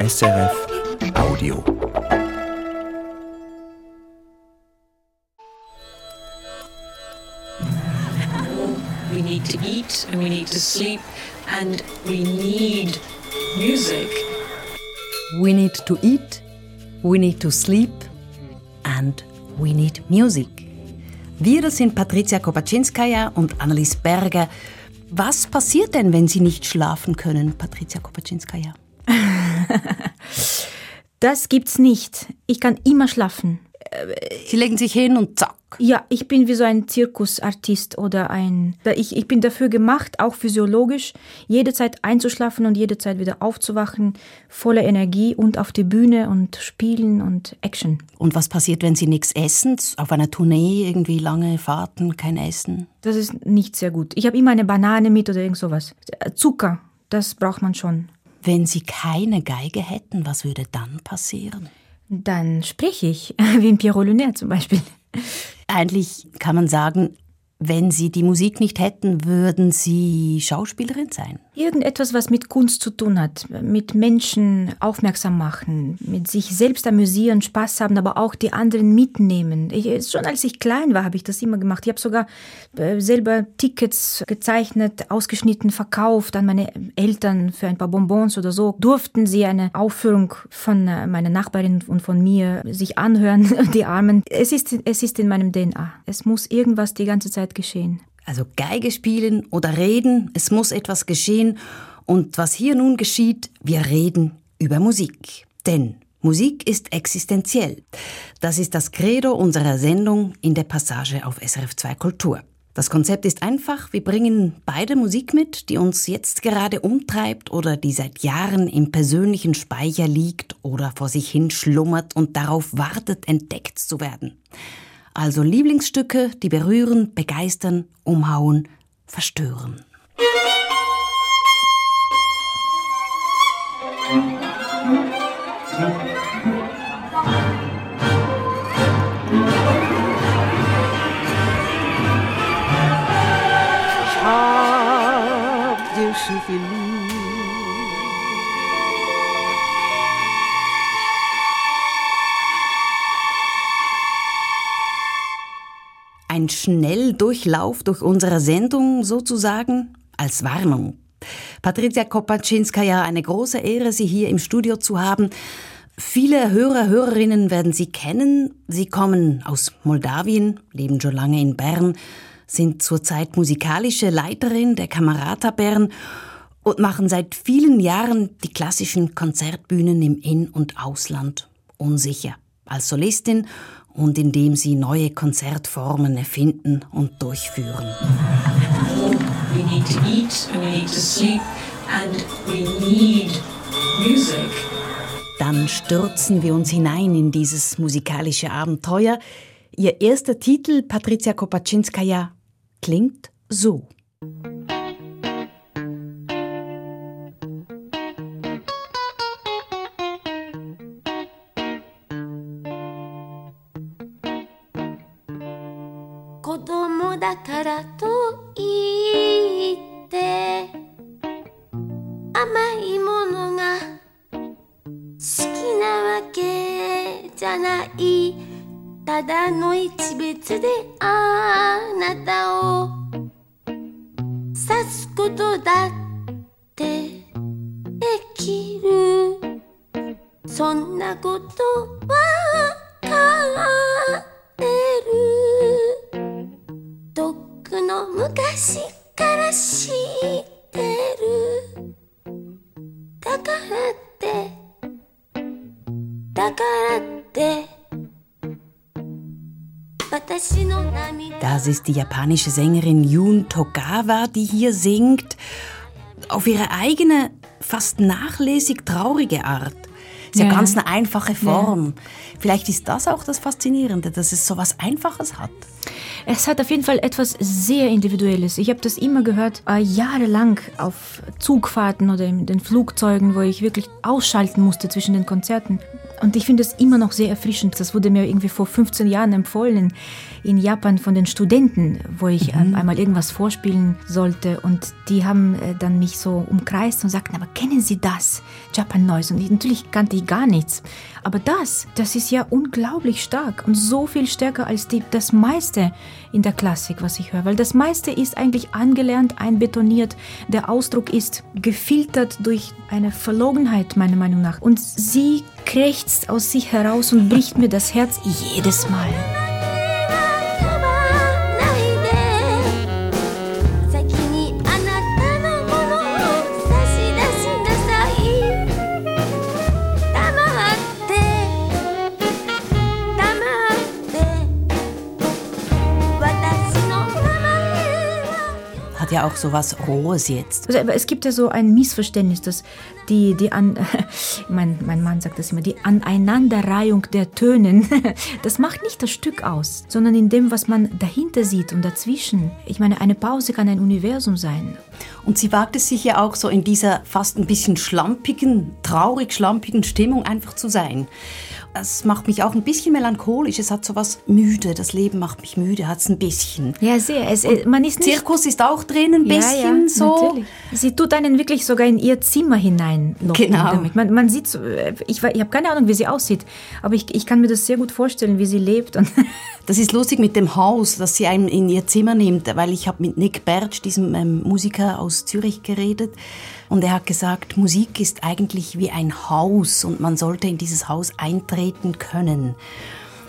SRF Audio. We need to eat and we need to sleep and we need music. We need to eat, we need to sleep and we need music. Wir, das sind Patricia Kopaczynskaja und Annelies Berger. Was passiert denn, wenn Sie nicht schlafen können, Patricia Kopaczynskaja? Das gibt's nicht. Ich kann immer schlafen. Sie legen sich hin und zack. Ja, ich bin wie so ein Zirkusartist oder ein. Ich, ich bin dafür gemacht, auch physiologisch, jede Zeit einzuschlafen und jede Zeit wieder aufzuwachen, voller Energie und auf die Bühne und spielen und Action. Und was passiert, wenn Sie nichts essen? Auf einer Tournee irgendwie lange Fahrten, kein Essen? Das ist nicht sehr gut. Ich habe immer eine Banane mit oder irgend sowas. Zucker, das braucht man schon. Wenn Sie keine Geige hätten, was würde dann passieren? Dann spreche ich, wie in Pierrot Lunaire zum Beispiel. Eigentlich kann man sagen, wenn Sie die Musik nicht hätten, würden Sie Schauspielerin sein? Irgendetwas, was mit Kunst zu tun hat, mit Menschen aufmerksam machen, mit sich selbst amüsieren, Spaß haben, aber auch die anderen mitnehmen. Ich, schon als ich klein war, habe ich das immer gemacht. Ich habe sogar äh, selber Tickets gezeichnet, ausgeschnitten, verkauft an meine Eltern für ein paar Bonbons oder so. Durften sie eine Aufführung von äh, meiner Nachbarin und von mir sich anhören, die Armen. Es ist, es ist in meinem DNA. Es muss irgendwas die ganze Zeit geschehen. Also Geige spielen oder reden, es muss etwas geschehen. Und was hier nun geschieht, wir reden über Musik. Denn Musik ist existenziell. Das ist das Credo unserer Sendung in der Passage auf SRF 2 Kultur. Das Konzept ist einfach, wir bringen beide Musik mit, die uns jetzt gerade umtreibt oder die seit Jahren im persönlichen Speicher liegt oder vor sich hin schlummert und darauf wartet, entdeckt zu werden. Also Lieblingsstücke, die berühren, begeistern, umhauen, verstören. Ich hab dir so viel lieb. Ein Schnelldurchlauf durch unsere Sendung sozusagen als Warnung. Patricia Kopaczynskaja, eine große Ehre, Sie hier im Studio zu haben. Viele Hörer, Hörerinnen werden Sie kennen. Sie kommen aus Moldawien, leben schon lange in Bern, sind zurzeit musikalische Leiterin der Kamerata Bern und machen seit vielen Jahren die klassischen Konzertbühnen im In- und Ausland unsicher. Als Solistin und indem sie neue Konzertformen erfinden und durchführen. We need to eat and we need to sleep and we need music. Dann stürzen wir uns hinein in dieses musikalische Abenteuer. Ihr erster Titel, Patricia Kopaczynskaja, klingt so.「ない」「ただの一別であなたを刺すことだってできる」「そんなことわかってる」とっくの昔から知 Das ist die japanische Sängerin Jun Togawa, die hier singt, auf ihre eigene, fast nachlässig traurige Art. Ist ja, Ja. ganz eine einfache Form. Vielleicht ist das auch das Faszinierende, dass es so was Einfaches hat. Es hat auf jeden Fall etwas sehr Individuelles. Ich habe das immer gehört, äh, jahrelang auf Zugfahrten oder in den Flugzeugen, wo ich wirklich ausschalten musste zwischen den Konzerten. Und ich finde es immer noch sehr erfrischend. Das wurde mir irgendwie vor 15 Jahren empfohlen in Japan von den Studenten, wo ich mhm. einmal irgendwas vorspielen sollte. Und die haben äh, dann mich so umkreist und sagten, aber kennen Sie das? Japan Noise. Und ich, natürlich kannte ich gar nichts. Aber das, das ist ja unglaublich stark und so viel stärker als die, das meiste in der Klassik, was ich höre. Weil das meiste ist eigentlich angelernt, einbetoniert. Der Ausdruck ist gefiltert durch eine Verlogenheit, meiner Meinung nach. Und sie krächzt aus sich heraus und bricht mir das Herz jedes Mal. Hat ja auch so was Rohes jetzt. Also, aber es gibt ja so ein Missverständnis, dass die, die an, mein, mein Mann sagt das immer, die Aneinanderreihung der Tönen, das macht nicht das Stück aus, sondern in dem, was man dahinter sieht und dazwischen. Ich meine, eine Pause kann ein Universum sein. Und sie wagt es sich ja auch so in dieser fast ein bisschen schlampigen, traurig schlampigen Stimmung einfach zu sein. Es macht mich auch ein bisschen melancholisch. Es hat so was müde. Das Leben macht mich müde, hat es ein bisschen. Ja, sehr. Es, äh, man ist nicht Zirkus ist auch drin ein bisschen ja, ja, so. Natürlich. Sie tut einen wirklich sogar in ihr Zimmer hinein. Genau. Damit. Man, man sieht, äh, ich, ich habe keine Ahnung, wie sie aussieht, aber ich, ich kann mir das sehr gut vorstellen, wie sie lebt. Und Das ist lustig mit dem Haus, das sie einem in ihr Zimmer nimmt, weil ich habe mit Nick Bertsch, diesem ähm, Musiker aus Zürich, geredet und er hat gesagt, Musik ist eigentlich wie ein Haus und man sollte in dieses Haus eintreten können.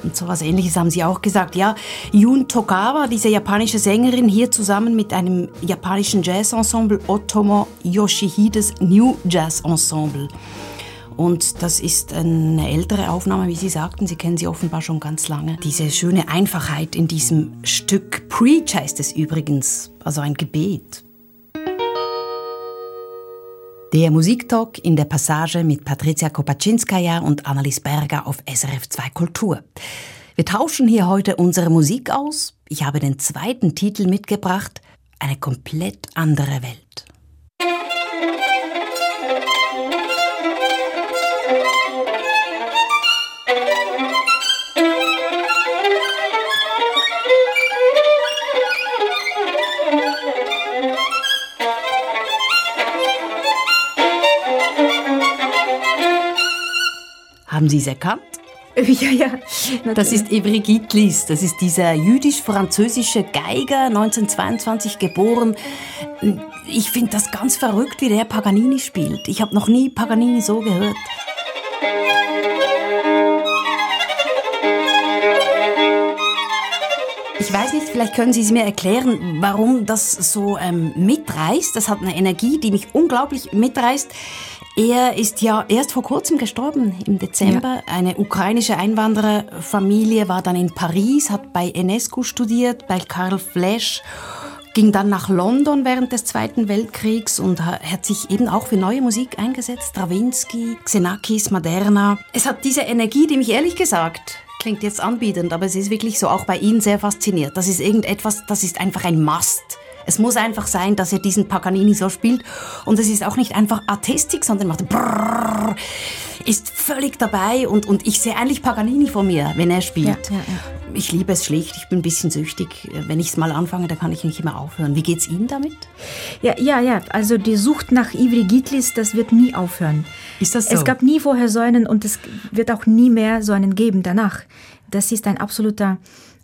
Und so was Ähnliches haben sie auch gesagt. Ja, Yun Tokawa, diese japanische Sängerin, hier zusammen mit einem japanischen Jazzensemble Otomo Yoshihides New Jazz Ensemble. Und das ist eine ältere Aufnahme, wie Sie sagten. Sie kennen sie offenbar schon ganz lange. Diese schöne Einfachheit in diesem Stück. Preach heißt es übrigens, also ein Gebet. Der Musiktalk in der Passage mit Patricia Kopaczynskaja und Annelies Berger auf SRF 2 Kultur. Wir tauschen hier heute unsere Musik aus. Ich habe den zweiten Titel mitgebracht. Eine komplett andere Welt. Haben Sie es erkannt? ja, ja. Das ist Evry Gitlis, das ist dieser jüdisch-französische Geiger, 1922 geboren. Ich finde das ganz verrückt, wie der Paganini spielt. Ich habe noch nie Paganini so gehört. Ich weiß nicht, vielleicht können Sie es mir erklären, warum das so ähm, mitreißt. Das hat eine Energie, die mich unglaublich mitreißt. Er ist ja erst vor kurzem gestorben, im Dezember. Eine ukrainische Einwandererfamilie war dann in Paris, hat bei Enescu studiert, bei Karl Flesch, ging dann nach London während des Zweiten Weltkriegs und ha- hat sich eben auch für neue Musik eingesetzt. Stravinsky, Xenakis, Maderna. Es hat diese Energie, die mich ehrlich gesagt klingt jetzt anbietend, aber es ist wirklich so auch bei Ihnen sehr fasziniert. Das ist irgendetwas, das ist einfach ein Must. Es muss einfach sein, dass er diesen Paganini so spielt. Und es ist auch nicht einfach Artistik, sondern macht brrrr, ist völlig dabei und, und ich sehe eigentlich Paganini vor mir, wenn er spielt. Ja, ja, ja. Ich liebe es schlicht, ich bin ein bisschen süchtig. Wenn ich es mal anfange, dann kann ich nicht immer aufhören. Wie geht's Ihnen damit? Ja, ja, ja. Also die Sucht nach Ivry Gitlis, das wird nie aufhören. Ist das so? Es gab nie vorher so einen und es wird auch nie mehr so einen geben danach. Das ist ein absoluter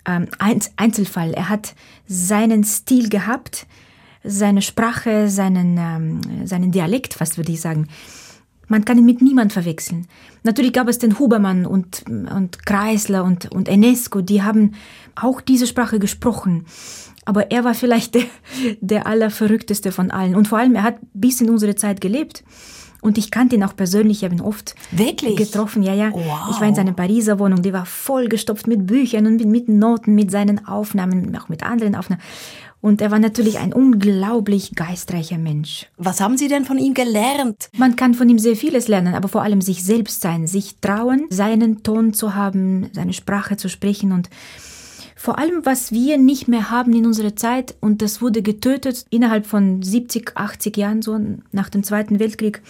ähm, Einz- Einzelfall. Er hat seinen Stil gehabt, seine Sprache, seinen, ähm, seinen Dialekt, fast würde ich sagen. Man kann ihn mit niemand verwechseln. Natürlich gab es den Hubermann und, und Kreisler und, und Enesco, die haben auch diese Sprache gesprochen. Aber er war vielleicht der, der allerverrückteste von allen. Und vor allem, er hat bis in unsere Zeit gelebt. Und ich kannte ihn auch persönlich, ich habe ihn oft Wirklich? getroffen. Ja, ja. Wow. Ich war in seiner Pariser Wohnung, die war vollgestopft mit Büchern und mit, mit Noten, mit seinen Aufnahmen, auch mit anderen Aufnahmen. Und er war natürlich ein unglaublich geistreicher Mensch. Was haben Sie denn von ihm gelernt? Man kann von ihm sehr vieles lernen, aber vor allem sich selbst sein, sich trauen, seinen Ton zu haben, seine Sprache zu sprechen und Vor allem, was wir nicht mehr haben in unserer Zeit, und das wurde getötet innerhalb von 70, 80 Jahren, so nach dem Zweiten Weltkrieg,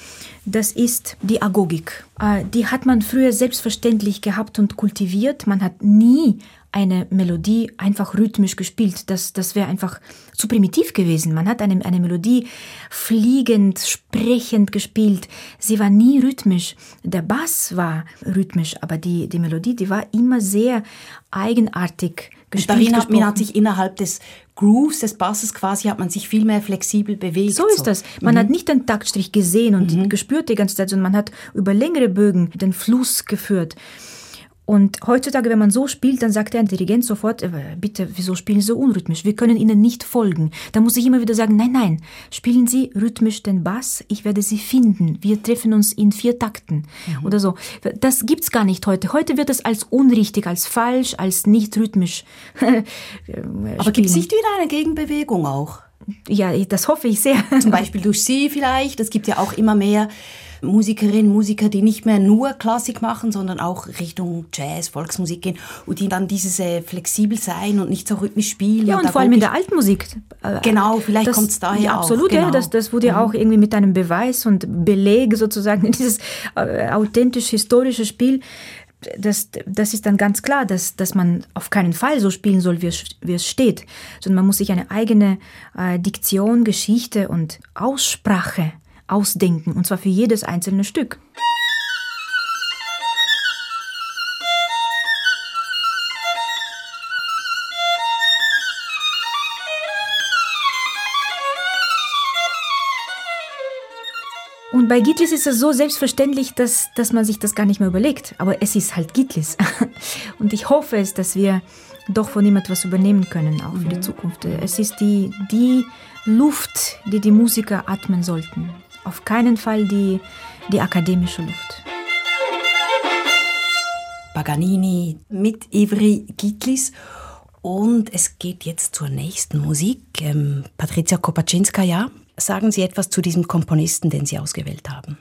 das ist die Agogik. Äh, die hat man früher selbstverständlich gehabt und kultiviert. Man hat nie eine Melodie einfach rhythmisch gespielt. Das, das wäre einfach zu primitiv gewesen. Man hat eine, eine Melodie fliegend, sprechend gespielt. Sie war nie rhythmisch. Der Bass war rhythmisch, aber die, die Melodie, die war immer sehr eigenartig. Darin hat, man hat sich innerhalb des Grooves des Basses quasi hat man sich viel mehr flexibel bewegt. So ist das. Man mhm. hat nicht den Taktstrich gesehen und mhm. gespürt die ganze Zeit, sondern man hat über längere Bögen den Fluss geführt. Und heutzutage, wenn man so spielt, dann sagt der Dirigent sofort, äh, bitte, wieso spielen Sie so unrhythmisch? Wir können Ihnen nicht folgen. Da muss ich immer wieder sagen, nein, nein, spielen Sie rhythmisch den Bass, ich werde Sie finden. Wir treffen uns in vier Takten mhm. oder so. Das gibt's gar nicht heute. Heute wird es als unrichtig, als falsch, als nicht rhythmisch. Aber gibt es nicht wieder eine Gegenbewegung auch? Ja, das hoffe ich sehr. Zum Beispiel durch Sie vielleicht. Es gibt ja auch immer mehr Musikerinnen, Musiker, die nicht mehr nur Klassik machen, sondern auch Richtung Jazz, Volksmusik gehen und die dann dieses äh, flexibel sein und nicht so rhythmisch spielen. Ja, und, und vor allem in der alten Musik. Äh, genau, vielleicht kommt es daher ja, absolut, auch. Genau. Ja, das, das wurde ja mhm. auch irgendwie mit einem Beweis und Beleg sozusagen, dieses äh, authentisch-historische Spiel das, das ist dann ganz klar, dass, dass man auf keinen Fall so spielen soll, wie es, steht, sondern man muss sich eine eigene äh, Diktion, Geschichte und Aussprache ausdenken, und zwar für jedes einzelne Stück. Bei Gitlis ist es so selbstverständlich, dass, dass man sich das gar nicht mehr überlegt. Aber es ist halt Gitlis. Und ich hoffe es, dass wir doch von ihm etwas übernehmen können, auch für die mhm. Zukunft. Es ist die, die Luft, die die Musiker atmen sollten auf keinen Fall die, die akademische Luft. Paganini mit Ivry Gitlis. Und es geht jetzt zur nächsten Musik. Ähm, Patricia Kopaczynskaja, sagen Sie etwas zu diesem Komponisten, den Sie ausgewählt haben.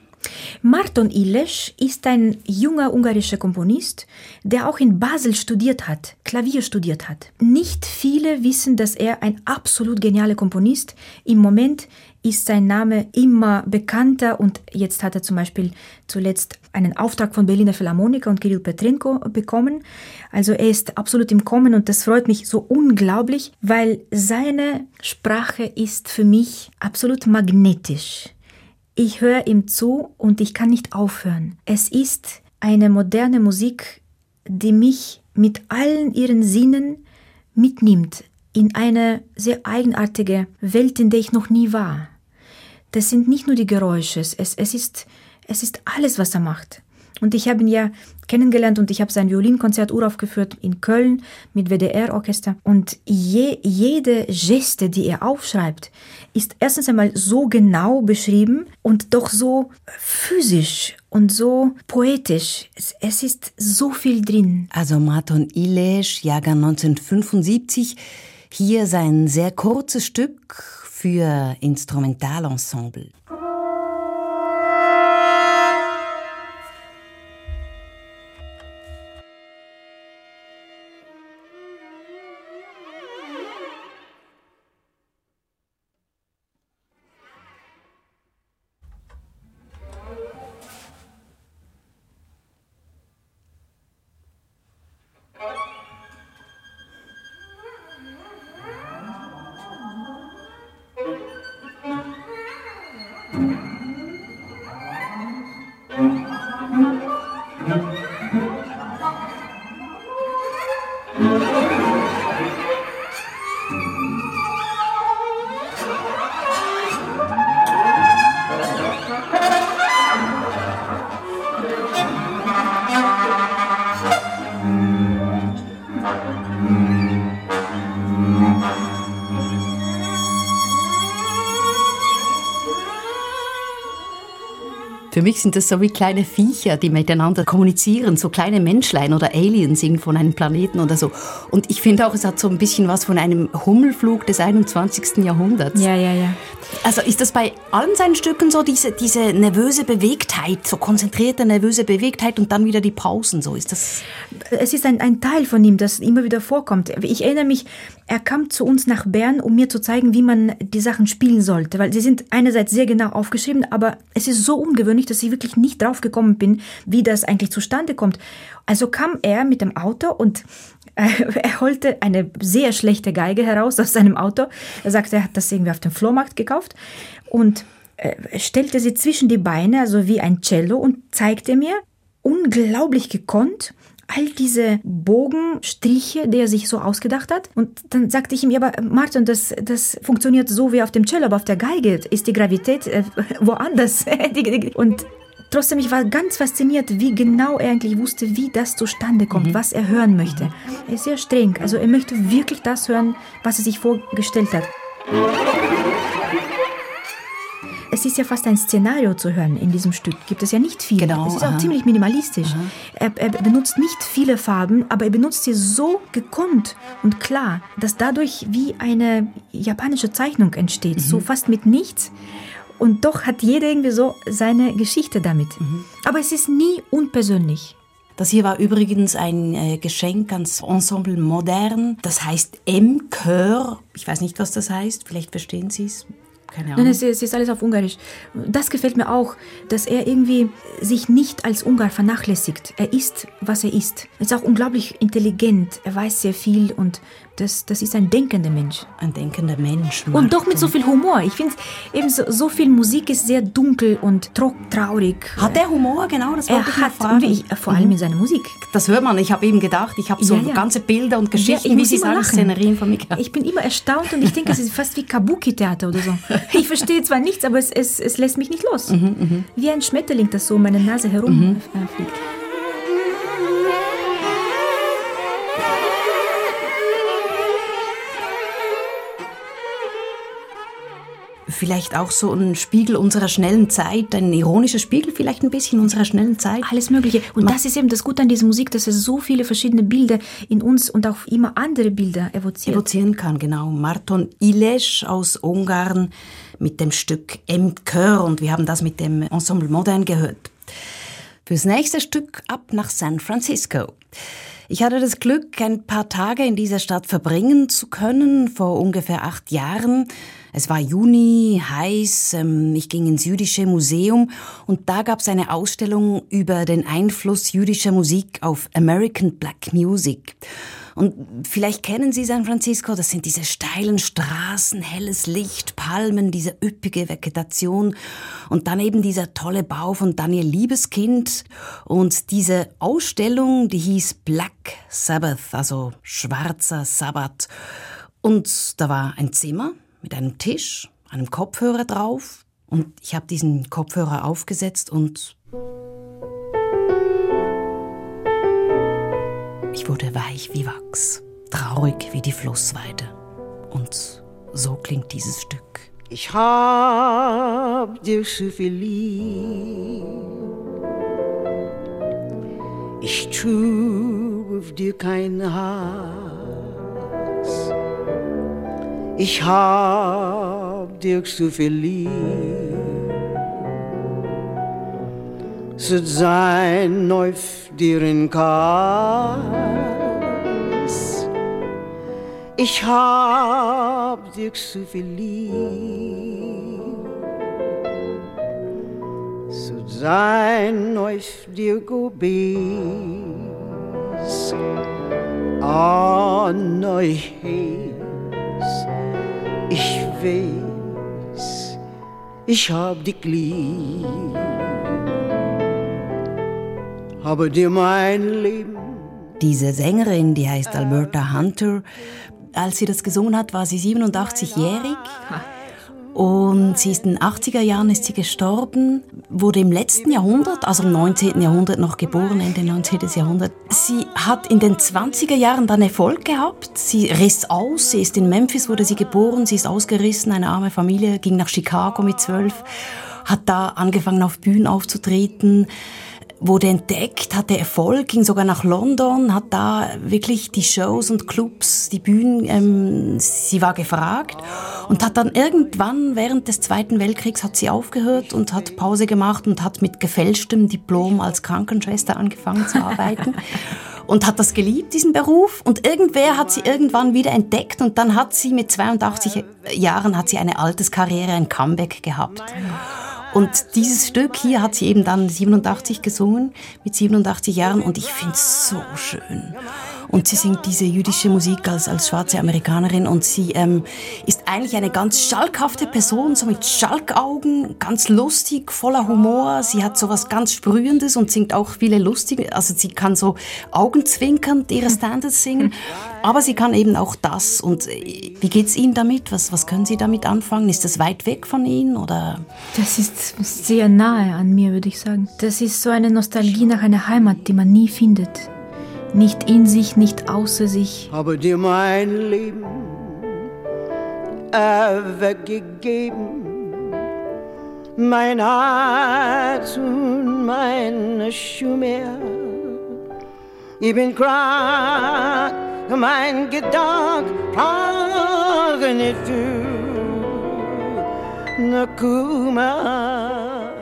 Marton Iles ist ein junger ungarischer Komponist, der auch in Basel studiert hat, Klavier studiert hat. Nicht viele wissen, dass er ein absolut genialer Komponist. Im Moment ist sein Name immer bekannter und jetzt hat er zum Beispiel zuletzt einen Auftrag von Berliner Philharmoniker und Kirill Petrenko bekommen. Also er ist absolut im Kommen und das freut mich so unglaublich, weil seine Sprache ist für mich absolut magnetisch. Ich höre ihm zu und ich kann nicht aufhören. Es ist eine moderne Musik, die mich mit allen ihren Sinnen mitnimmt in eine sehr eigenartige Welt, in der ich noch nie war. Das sind nicht nur die Geräusche, es, es, ist, es ist alles, was er macht. Und ich habe ihn ja kennengelernt und ich habe sein Violinkonzert uraufgeführt in Köln mit WDR-Orchester. Und je, jede Geste, die er aufschreibt, ist erstens einmal so genau beschrieben und doch so physisch und so poetisch. Es, es ist so viel drin. Also Marton Ilesch, Jahrgang 1975, hier sein sehr kurzes Stück für Instrumentalensemble. Mich sind das so wie kleine Viecher, die miteinander kommunizieren, so kleine Menschlein oder Aliens von einem Planeten oder so. Und ich finde auch, es hat so ein bisschen was von einem Hummelflug des 21. Jahrhunderts. Ja, ja, ja. Also ist das bei allen seinen Stücken so, diese, diese nervöse Bewegtheit, so konzentrierte nervöse Bewegtheit und dann wieder die Pausen, so ist das? Es ist ein, ein Teil von ihm, das immer wieder vorkommt. Ich erinnere mich, er kam zu uns nach Bern, um mir zu zeigen, wie man die Sachen spielen sollte, weil sie sind einerseits sehr genau aufgeschrieben, aber es ist so ungewöhnlich, dass ich wirklich nicht drauf gekommen bin, wie das eigentlich zustande kommt. Also kam er mit dem Auto und äh, er holte eine sehr schlechte Geige heraus aus seinem Auto. Er sagte, er hat das irgendwie auf dem Flohmarkt gekauft und äh, stellte sie zwischen die Beine, also wie ein Cello und zeigte mir, unglaublich gekonnt, all diese Bogenstriche, die er sich so ausgedacht hat. Und dann sagte ich ihm, ja, aber Martin, das, das funktioniert so wie auf dem Cello, aber auf der Geige ist die Gravität äh, woanders. und trotzdem, ich war ganz fasziniert, wie genau er eigentlich wusste, wie das zustande kommt, mhm. was er hören möchte. Er ist sehr streng, also er möchte wirklich das hören, was er sich vorgestellt hat es ist ja fast ein Szenario zu hören in diesem Stück. Gibt es ja nicht viel. Genau. Es ist auch ziemlich minimalistisch. Er, er, benutzt nicht viele Farben, aber er benutzt sie so gekonnt und klar, dass dadurch wie eine japanische Zeichnung entsteht, mhm. so fast mit nichts. Und doch hat jeder irgendwie so seine Geschichte damit. Mhm. Aber es ist nie unpersönlich. Das hier war übrigens ein äh, Geschenk ans Ensemble Modern. Das heißt M-Chör. Ich weiß nicht, was das heißt. Vielleicht verstehen Sie es. Keine Ahnung. Nein, es ist, es ist alles auf Ungarisch. Das gefällt mir auch, dass er irgendwie sich nicht als Ungar vernachlässigt. Er ist, was er ist. Er ist auch unglaublich intelligent. Er weiß sehr viel und das, das ist ein denkender Mensch. Ein denkender Mensch. Martin. Und doch mit so viel Humor. Ich finde, eben so, so, viel Musik ist sehr dunkel und traurig. Hat er Humor? Genau, das wollte er ich hat, fragen. Ich, vor allem mhm. in seiner Musik. Das hört man. Ich habe eben gedacht, ich habe so ja, ja. ganze Bilder und Geschichten, ja, wie Sie sagen, Szenerien von mir. Ich bin immer erstaunt und ich denke, es ist fast wie Kabuki-Theater oder so. Ich verstehe zwar nichts, aber es, es, es lässt mich nicht los. Mhm, mh. Wie ein Schmetterling, das so um meine Nase herumfliegt. Mhm. Vielleicht auch so ein Spiegel unserer schnellen Zeit, ein ironischer Spiegel vielleicht ein bisschen unserer schnellen Zeit. Alles Mögliche. Und das ist eben das Gute an dieser Musik, dass es so viele verschiedene Bilder in uns und auch immer andere Bilder evoziert. Evozieren kann, genau. Marton Iles aus Ungarn mit dem Stück M. Chör und wir haben das mit dem Ensemble Modern gehört. Fürs nächste Stück ab nach San Francisco. Ich hatte das Glück, ein paar Tage in dieser Stadt verbringen zu können, vor ungefähr acht Jahren. Es war Juni, heiß, ähm, ich ging ins jüdische Museum und da gab es eine Ausstellung über den Einfluss jüdischer Musik auf American Black Music. Und vielleicht kennen Sie San Francisco, das sind diese steilen Straßen, helles Licht, Palmen, diese üppige Vegetation und dann eben dieser tolle Bau von Daniel Liebeskind und diese Ausstellung, die hieß Black Sabbath, also schwarzer Sabbat. Und da war ein Zimmer mit einem Tisch, einem Kopfhörer drauf und ich habe diesen Kopfhörer aufgesetzt und ich wurde weich wie Wachs, traurig wie die Flussweide. Und so klingt dieses Stück. Ich hab viel lieb. Ich tu auf dir kein Hass. Ich hab dir so viel lieb. So sein neuf dir in Kass. Ich hab dir so viel lieb. So sein neuf dir go bis. Ah, neu ich weiß, ich hab dich lieb, habe dir mein Leben. Diese Sängerin, die heißt Alberta Hunter, als sie das gesungen hat, war sie 87-jährig. Und sie ist in den 80er Jahren ist sie gestorben, wurde im letzten Jahrhundert, also im 19. Jahrhundert noch geboren, Ende 19. Jahrhundert. Sie hat in den 20er Jahren dann Erfolg gehabt. Sie riss aus, sie ist in Memphis, wurde sie geboren, sie ist ausgerissen, eine arme Familie, ging nach Chicago mit zwölf hat da angefangen auf Bühnen aufzutreten, wurde entdeckt, hatte Erfolg, ging sogar nach London, hat da wirklich die Shows und Clubs, die Bühnen, ähm, sie war gefragt und hat dann irgendwann während des Zweiten Weltkriegs hat sie aufgehört und hat Pause gemacht und hat mit gefälschtem Diplom als Krankenschwester angefangen zu arbeiten. und hat das geliebt, diesen Beruf. Und irgendwer hat sie irgendwann wieder entdeckt und dann hat sie mit 82 Jahren hat sie eine Alterskarriere, ein Comeback gehabt. Und dieses Stück hier hat sie eben dann 87 gesungen, mit 87 Jahren und ich finde es so schön. Und sie singt diese jüdische Musik als, als schwarze Amerikanerin und sie ähm, ist eigentlich eine ganz schalkhafte Person, so mit Schalkaugen, ganz lustig, voller Humor. Sie hat so was ganz Sprühendes und singt auch viele lustige, also sie kann so augenzwinkernd ihre Standards singen, aber sie kann eben auch das. Und äh, wie geht's Ihnen damit? Was, was können Sie damit anfangen? Ist das weit weg von Ihnen oder? Das ist sehr nahe an mir, würde ich sagen. Das ist so eine Nostalgie nach einer Heimat, die man nie findet nicht in sich, nicht außer sich. Habe dir mein Leben weggegeben, mein Herz und meine Schuhe. Ich bin krank, mein Gedanke kann nicht für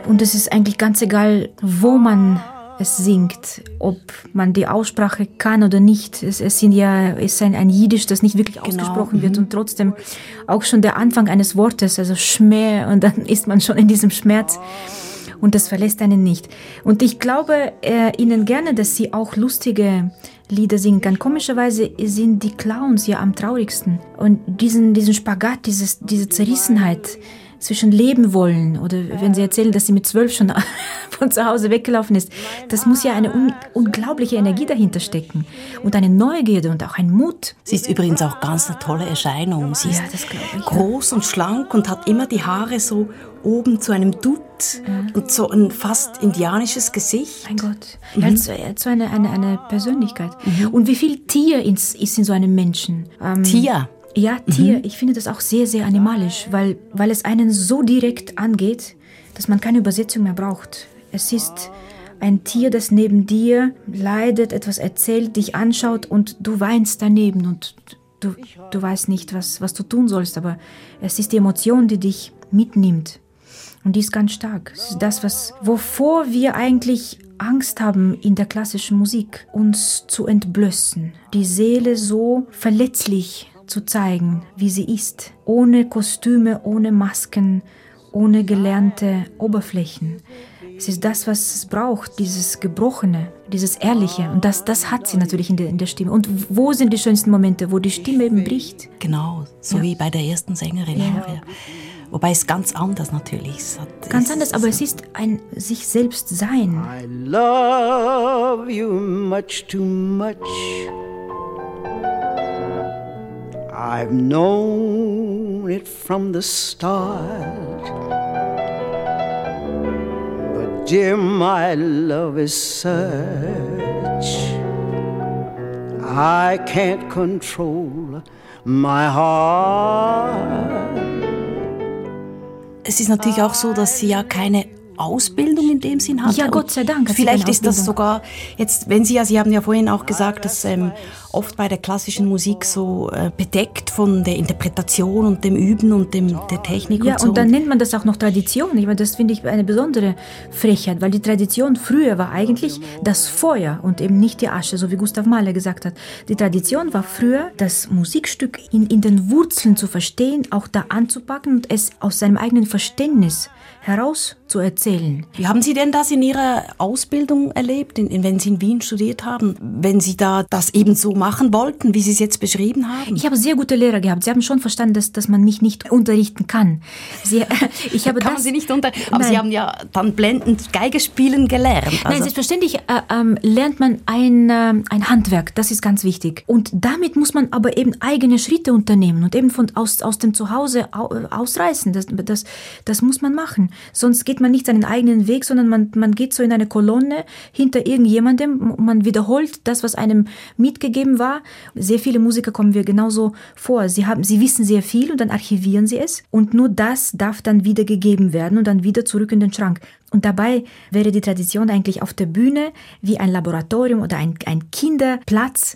Und es ist eigentlich ganz egal, wo man es singt, ob man die Aussprache kann oder nicht. Es, es sind ja, es ist ein, ein Jiddisch, das nicht wirklich genau. ausgesprochen wird mhm. und trotzdem auch schon der Anfang eines Wortes, also Schmäh, und dann ist man schon in diesem Schmerz und das verlässt einen nicht. Und ich glaube äh, Ihnen gerne, dass Sie auch lustige Lieder singen kann. Komischerweise sind die Clowns ja am traurigsten. Und diesen, diesen Spagat, dieses, diese Zerrissenheit, zwischen leben wollen oder wenn sie erzählen, dass sie mit zwölf schon von zu Hause weggelaufen ist, das muss ja eine un unglaubliche Energie dahinter stecken und eine Neugierde und auch ein Mut. Sie ist übrigens auch ganz eine tolle Erscheinung. Sie ja, ist groß und schlank und hat immer die Haare so oben zu einem Dutt ja. und so ein fast indianisches Gesicht. Mein Gott, mhm. er hat so eine, eine, eine Persönlichkeit. Mhm. Und wie viel Tier ist in so einem Menschen? Ähm, Tier? Ja, Tier. Mhm. Ich finde das auch sehr, sehr animalisch, weil, weil es einen so direkt angeht, dass man keine Übersetzung mehr braucht. Es ist ein Tier, das neben dir leidet, etwas erzählt, dich anschaut und du weinst daneben und du, du weißt nicht, was, was du tun sollst, aber es ist die Emotion, die dich mitnimmt. Und die ist ganz stark. Es ist das, was, wovor wir eigentlich Angst haben in der klassischen Musik, uns zu entblößen, die Seele so verletzlich zu zeigen, wie sie ist, ohne Kostüme, ohne Masken, ohne gelernte Oberflächen. Es ist das, was es braucht, dieses Gebrochene, dieses Ehrliche. Und das, das hat sie natürlich in der, in der Stimme. Und wo sind die schönsten Momente, wo die Stimme eben bricht? Genau, so ja. wie bei der ersten Sängerin. Ja. Wobei es ganz anders natürlich ist. Ganz anders, aber es ist ein sich selbst sein. I love you much too much. I've known it from the start. But dear, my love is such. I can't control my heart. Es ist natürlich auch so, dass sie ja keine Ausbildung in dem Sinn hat. Ja, Gott sei Dank. Vielleicht ist das sogar jetzt, wenn Sie ja, Sie haben ja vorhin auch gesagt, dass ähm, oft bei der klassischen Musik so äh, bedeckt von der Interpretation und dem Üben und dem, der Technik ja, und so. und dann nennt man das auch noch Tradition. Ich meine, das finde ich eine besondere Frechheit, weil die Tradition früher war eigentlich das Feuer und eben nicht die Asche, so wie Gustav Mahler gesagt hat. Die Tradition war früher, das Musikstück in, in den Wurzeln zu verstehen, auch da anzupacken und es aus seinem eigenen Verständnis herauszuerzählen. Wie haben Sie denn das in Ihrer Ausbildung erlebt, in, in, wenn Sie in Wien studiert haben, wenn Sie da das eben so machen wollten, wie Sie es jetzt beschrieben haben? Ich habe sehr gute Lehrer gehabt. Sie haben schon verstanden, dass, dass man mich nicht unterrichten kann. Sie, ich habe kann das, Sie nicht unter, aber nein. Sie haben ja dann blendend Geige spielen gelernt. Also. Nein, selbstverständlich äh, ähm, lernt man ein, äh, ein Handwerk. Das ist ganz wichtig. Und damit muss man aber eben eigene Schritte unternehmen und eben von aus, aus dem Zuhause ausreißen. Das, das, das muss man machen. Sonst geht man nicht seinen eigenen Weg, sondern man, man geht so in eine Kolonne hinter irgendjemandem, man wiederholt das, was einem mitgegeben war. Sehr viele Musiker kommen wir genauso vor. Sie haben, sie wissen sehr viel und dann archivieren sie es und nur das darf dann wieder gegeben werden und dann wieder zurück in den Schrank. Und dabei wäre die Tradition eigentlich auf der Bühne wie ein Laboratorium oder ein, ein Kinderplatz,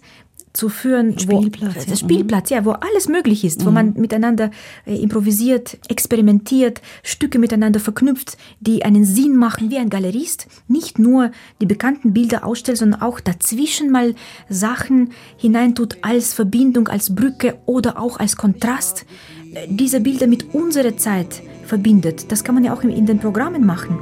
zu führen, Spielplatz, wo, ja. Spielplatz, ja, wo alles möglich ist, wo man miteinander äh, improvisiert, experimentiert, Stücke miteinander verknüpft, die einen Sinn machen, wie ein Galerist nicht nur die bekannten Bilder ausstellt, sondern auch dazwischen mal Sachen hineintut als Verbindung, als Brücke oder auch als Kontrast. Äh, Diese Bilder mit unserer Zeit verbindet. Das kann man ja auch in- in den Programmen machen.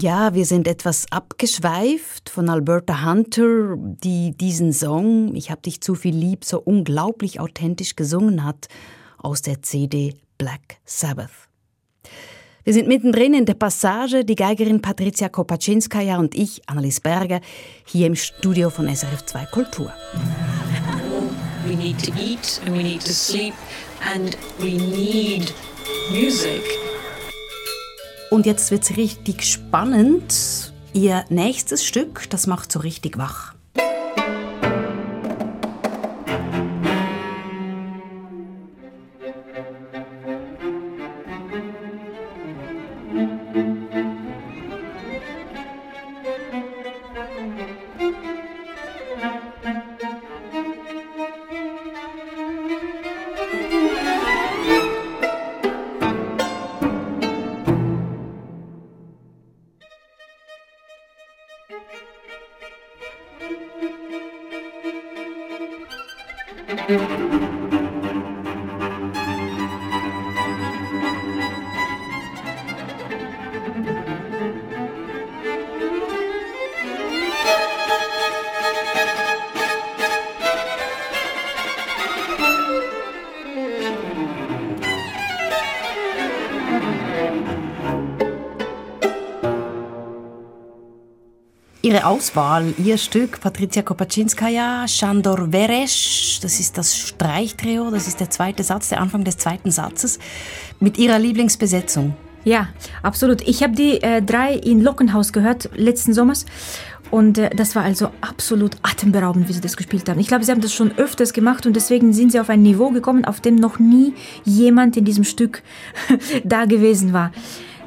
Ja, wir sind etwas abgeschweift von Alberta Hunter, die diesen Song Ich hab dich zu viel lieb so unglaublich authentisch gesungen hat aus der CD Black Sabbath. Wir sind mittendrin in der Passage, die Geigerin Patricia Kopaczynskaja und ich, Annelies Berger, hier im Studio von SRF 2 Kultur. We need to eat and we need to sleep and we need music. Und jetzt wird's richtig spannend. Ihr nächstes Stück, das macht so richtig wach. Ihre Auswahl, Ihr Stück, Patricia Kopaczynskaja, Shandor Veresh, das ist das Streichtrio, das ist der zweite Satz, der Anfang des zweiten Satzes, mit Ihrer Lieblingsbesetzung. Ja, absolut. Ich habe die äh, drei in Lockenhaus gehört letzten Sommers und äh, das war also absolut atemberaubend, wie sie das gespielt haben. Ich glaube, sie haben das schon öfters gemacht und deswegen sind sie auf ein Niveau gekommen, auf dem noch nie jemand in diesem Stück da gewesen war.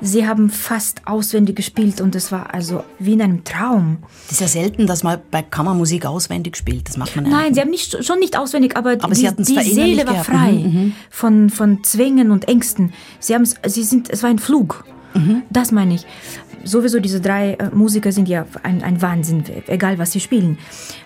Sie haben fast auswendig gespielt und es war also wie in einem Traum. Das ist ja selten, dass man bei Kammermusik auswendig spielt, das macht man ja Nein, sie haben nicht, schon nicht auswendig, aber, Aber die, die Seele war gehabt. frei Mhm, von, von Zwängen und Ängsten. Sie haben sie sind, es war ein Flug. Mhm. Das meine ich. Sowieso diese drei äh, Musiker sind ja ein, ein Wahnsinn, egal was sie spielen.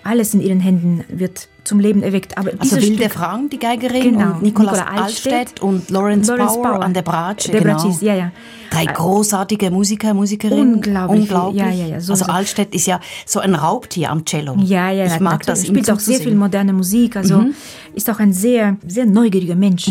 Alles in ihren Händen wird zum Leben erweckt. Aber Also Wilde Stück, Frank, die Geigerin, Genau, und Nikolaus Nicola Altstedt, Altstedt und Lawrence, Lawrence Power, Power. an der Bratsche. Der genau. Ja, ja. Drei großartige Musiker, Musikerinnen. Unglaublich. Unglaublich. Ja, ja, ja, so- also so. Altstedt ist ja so ein Raubtier am Cello. Ja, ja, Ich mag das, Spielt auch sehr viel moderne Musik, also Mhm. ist auch ein sehr, sehr neugieriger Mensch.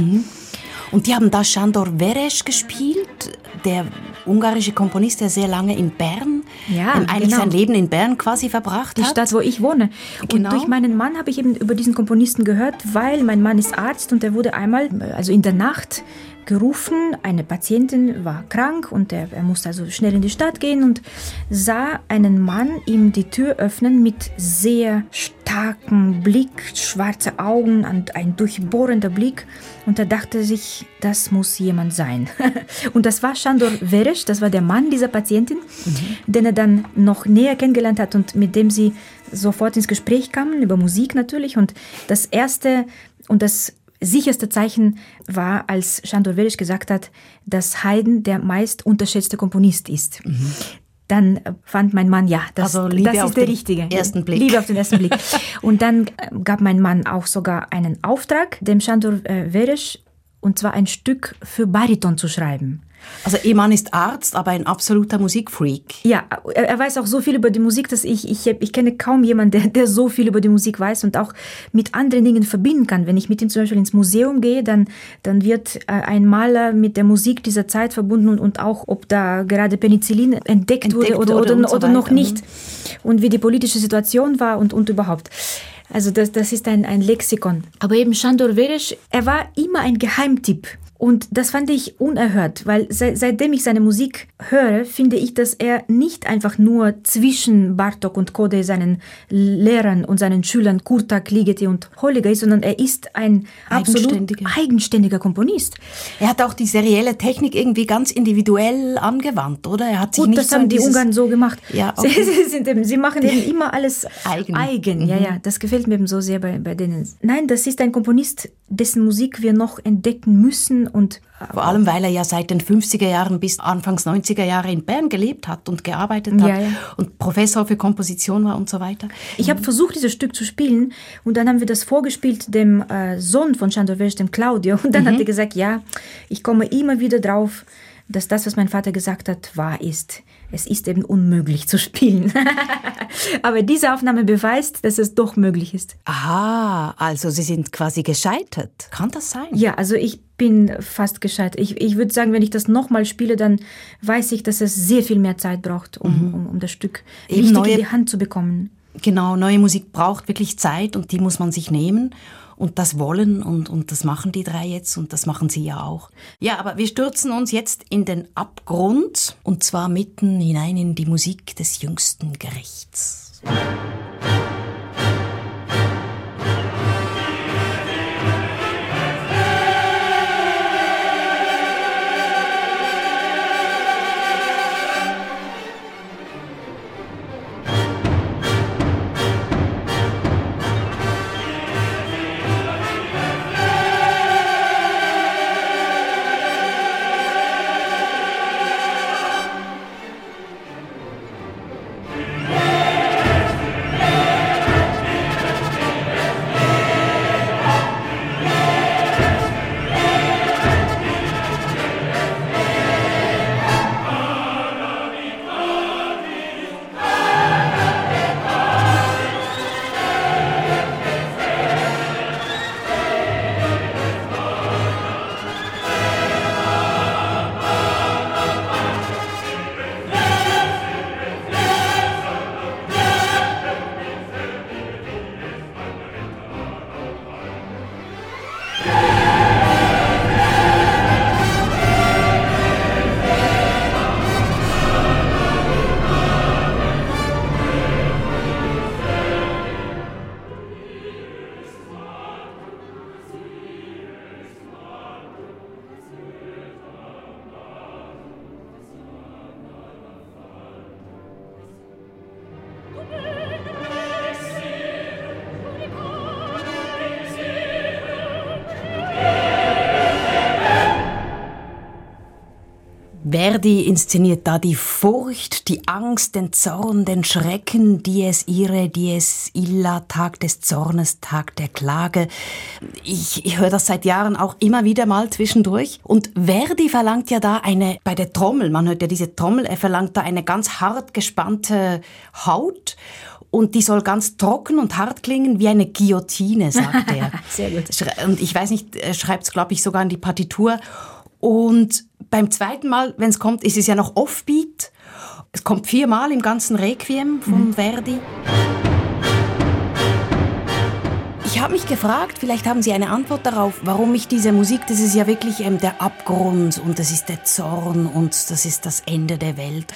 Und die haben da Shandor Veres gespielt, der ungarische Komponist, der sehr lange in Bern, Ja, ähm, eigentlich genau. sein Leben in Bern quasi verbracht Die hat. Stadt, wo ich wohne. Genau. Und durch meinen Mann habe ich eben über diesen Komponisten gehört, weil mein Mann ist Arzt und er wurde einmal, also in der Nacht, gerufen. Eine Patientin war krank und er, er musste also schnell in die Stadt gehen und sah einen Mann ihm die Tür öffnen mit sehr starkem Blick, schwarze Augen und ein durchbohrender Blick. Und er dachte sich, das muss jemand sein. und das war Shandor Veres, das war der Mann dieser Patientin, den er dann noch näher kennengelernt hat und mit dem sie sofort ins Gespräch kamen, über Musik natürlich. Und das erste und das sicherste Zeichen war, als Shandor Veres gesagt hat, dass Haydn der meist unterschätzte Komponist ist. Dann äh, fand mein Mann, ja, das, Also das auf ist der den Richtige. ersten Blick. Liebe auf den ersten Blick. Und dann gab mein Mann auch sogar einen Auftrag, dem Shandor äh, Veres, und zwar ein Stück für Bariton zu schreiben. Also ihr Mann ist Arzt, aber ein absoluter Musikfreak. Ja, er, er weiß auch so viel über die Musik, dass ich, ich, ich kenne kaum jemanden, der, der so viel über die Musik weiß und auch mit anderen Dingen verbinden kann. Wenn ich mit ihm zum Beispiel ins Museum gehe, dann, dann wird äh, ein Maler mit der Musik dieser Zeit verbunden und, und auch, ob da gerade Penicillin entdeckt, Entdeckt wurde oder, oder, und so oder noch nicht und wie die politische Situation war und, und überhaupt. Also das, das ist ein, ein Lexikon. Aber eben Shandor Veres, er war immer ein Geheimtipp. Und das fand ich unerhört, weil se seitdem ich seine Musik höre, finde ich, dass er nicht einfach nur zwischen Bartok und Kode, seinen Lehrern und seinen Schülern Kurtak, Ligeti und Holliger ist, sondern er ist ein absolut Eigenständiger. eigenständiger Komponist. Er hat auch die serielle Technik irgendwie ganz individuell angewandt, oder? Er hat sich Gut, nicht das so haben die Ungarn so gemacht. Ja, sie, okay. sie, eben, sie machen eben immer alles Eigen. eigen. Ja, ja, das gefällt mir eben so sehr bei, bei denen. Nein, das ist ein Komponist, dessen Musik wir noch entdecken müssen und Vor allem, weil er ja seit den 50er Jahren bis Anfangs 90er Jahre in Bern gelebt hat und gearbeitet hat Ja, ja. und Professor für Komposition war und so weiter. Ich habe versucht, dieses Stück zu spielen und dann haben wir das vorgespielt dem äh, Sohn von Chandor Veres, dem Claudio. Und dann hat er gesagt, ja, ich komme immer wieder drauf, dass das, was mein Vater gesagt hat, wahr ist. Es ist eben unmöglich zu spielen. Aber diese Aufnahme beweist, dass es doch möglich ist. Aha, also Sie sind quasi gescheitert. Kann das sein? Ja, also ich bin fast gescheitert. Ich, ich würde sagen, wenn ich das nochmal spiele, dann weiß ich, dass es sehr viel mehr Zeit braucht, um, um, um das Stück Eben richtig in die Hand zu bekommen. Genau, neue Musik braucht wirklich Zeit und die muss man sich nehmen und das wollen und, und das machen die drei jetzt und das machen sie ja auch. Ja, aber wir stürzen uns jetzt in den Abgrund und zwar mitten hinein in die Musik des jüngsten Gerichts. Verdi inszeniert da die Furcht, die Angst, den Zorn, den Schrecken, die es ihre, die es illa, Tag des Zornes, Tag der Klage. Ich, ich höre das seit Jahren auch immer wieder mal zwischendurch. Und Verdi verlangt ja da eine, bei der Trommel, man hört ja diese Trommel, er verlangt da eine ganz hart gespannte Haut. Und die soll ganz trocken und hart klingen wie eine Guillotine, sagt er. Sehr gut. Und ich weiß nicht, er schreibt es, glaube ich, sogar in die Partitur. Und beim zweiten Mal, wenn es kommt, ist es ja noch Offbeat. Es kommt viermal im ganzen Requiem von Verdi. Ich habe mich gefragt, vielleicht haben Sie eine Antwort darauf, warum mich diese Musik, das ist ja wirklich ähm, der Abgrund und das ist der Zorn und das ist das Ende der Welt.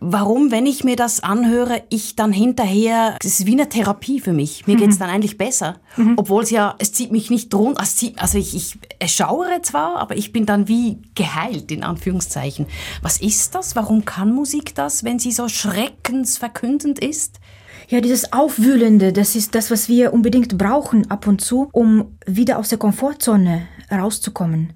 Warum, wenn ich mir das anhöre, ich dann hinterher, das ist wie eine Therapie für mich. Mir geht's dann eigentlich besser. Obwohl es ja, es zieht mich nicht runter. Es zieht, also ich, ich es schauere zwar, aber ich bin dann wie geheilt, in Anführungszeichen. Was ist das? Warum kann Musik das, wenn sie so schreckensverkündend ist? Ja, dieses Aufwühlende, das ist das, was wir unbedingt brauchen ab und zu, um wieder aus der Komfortzone rauszukommen.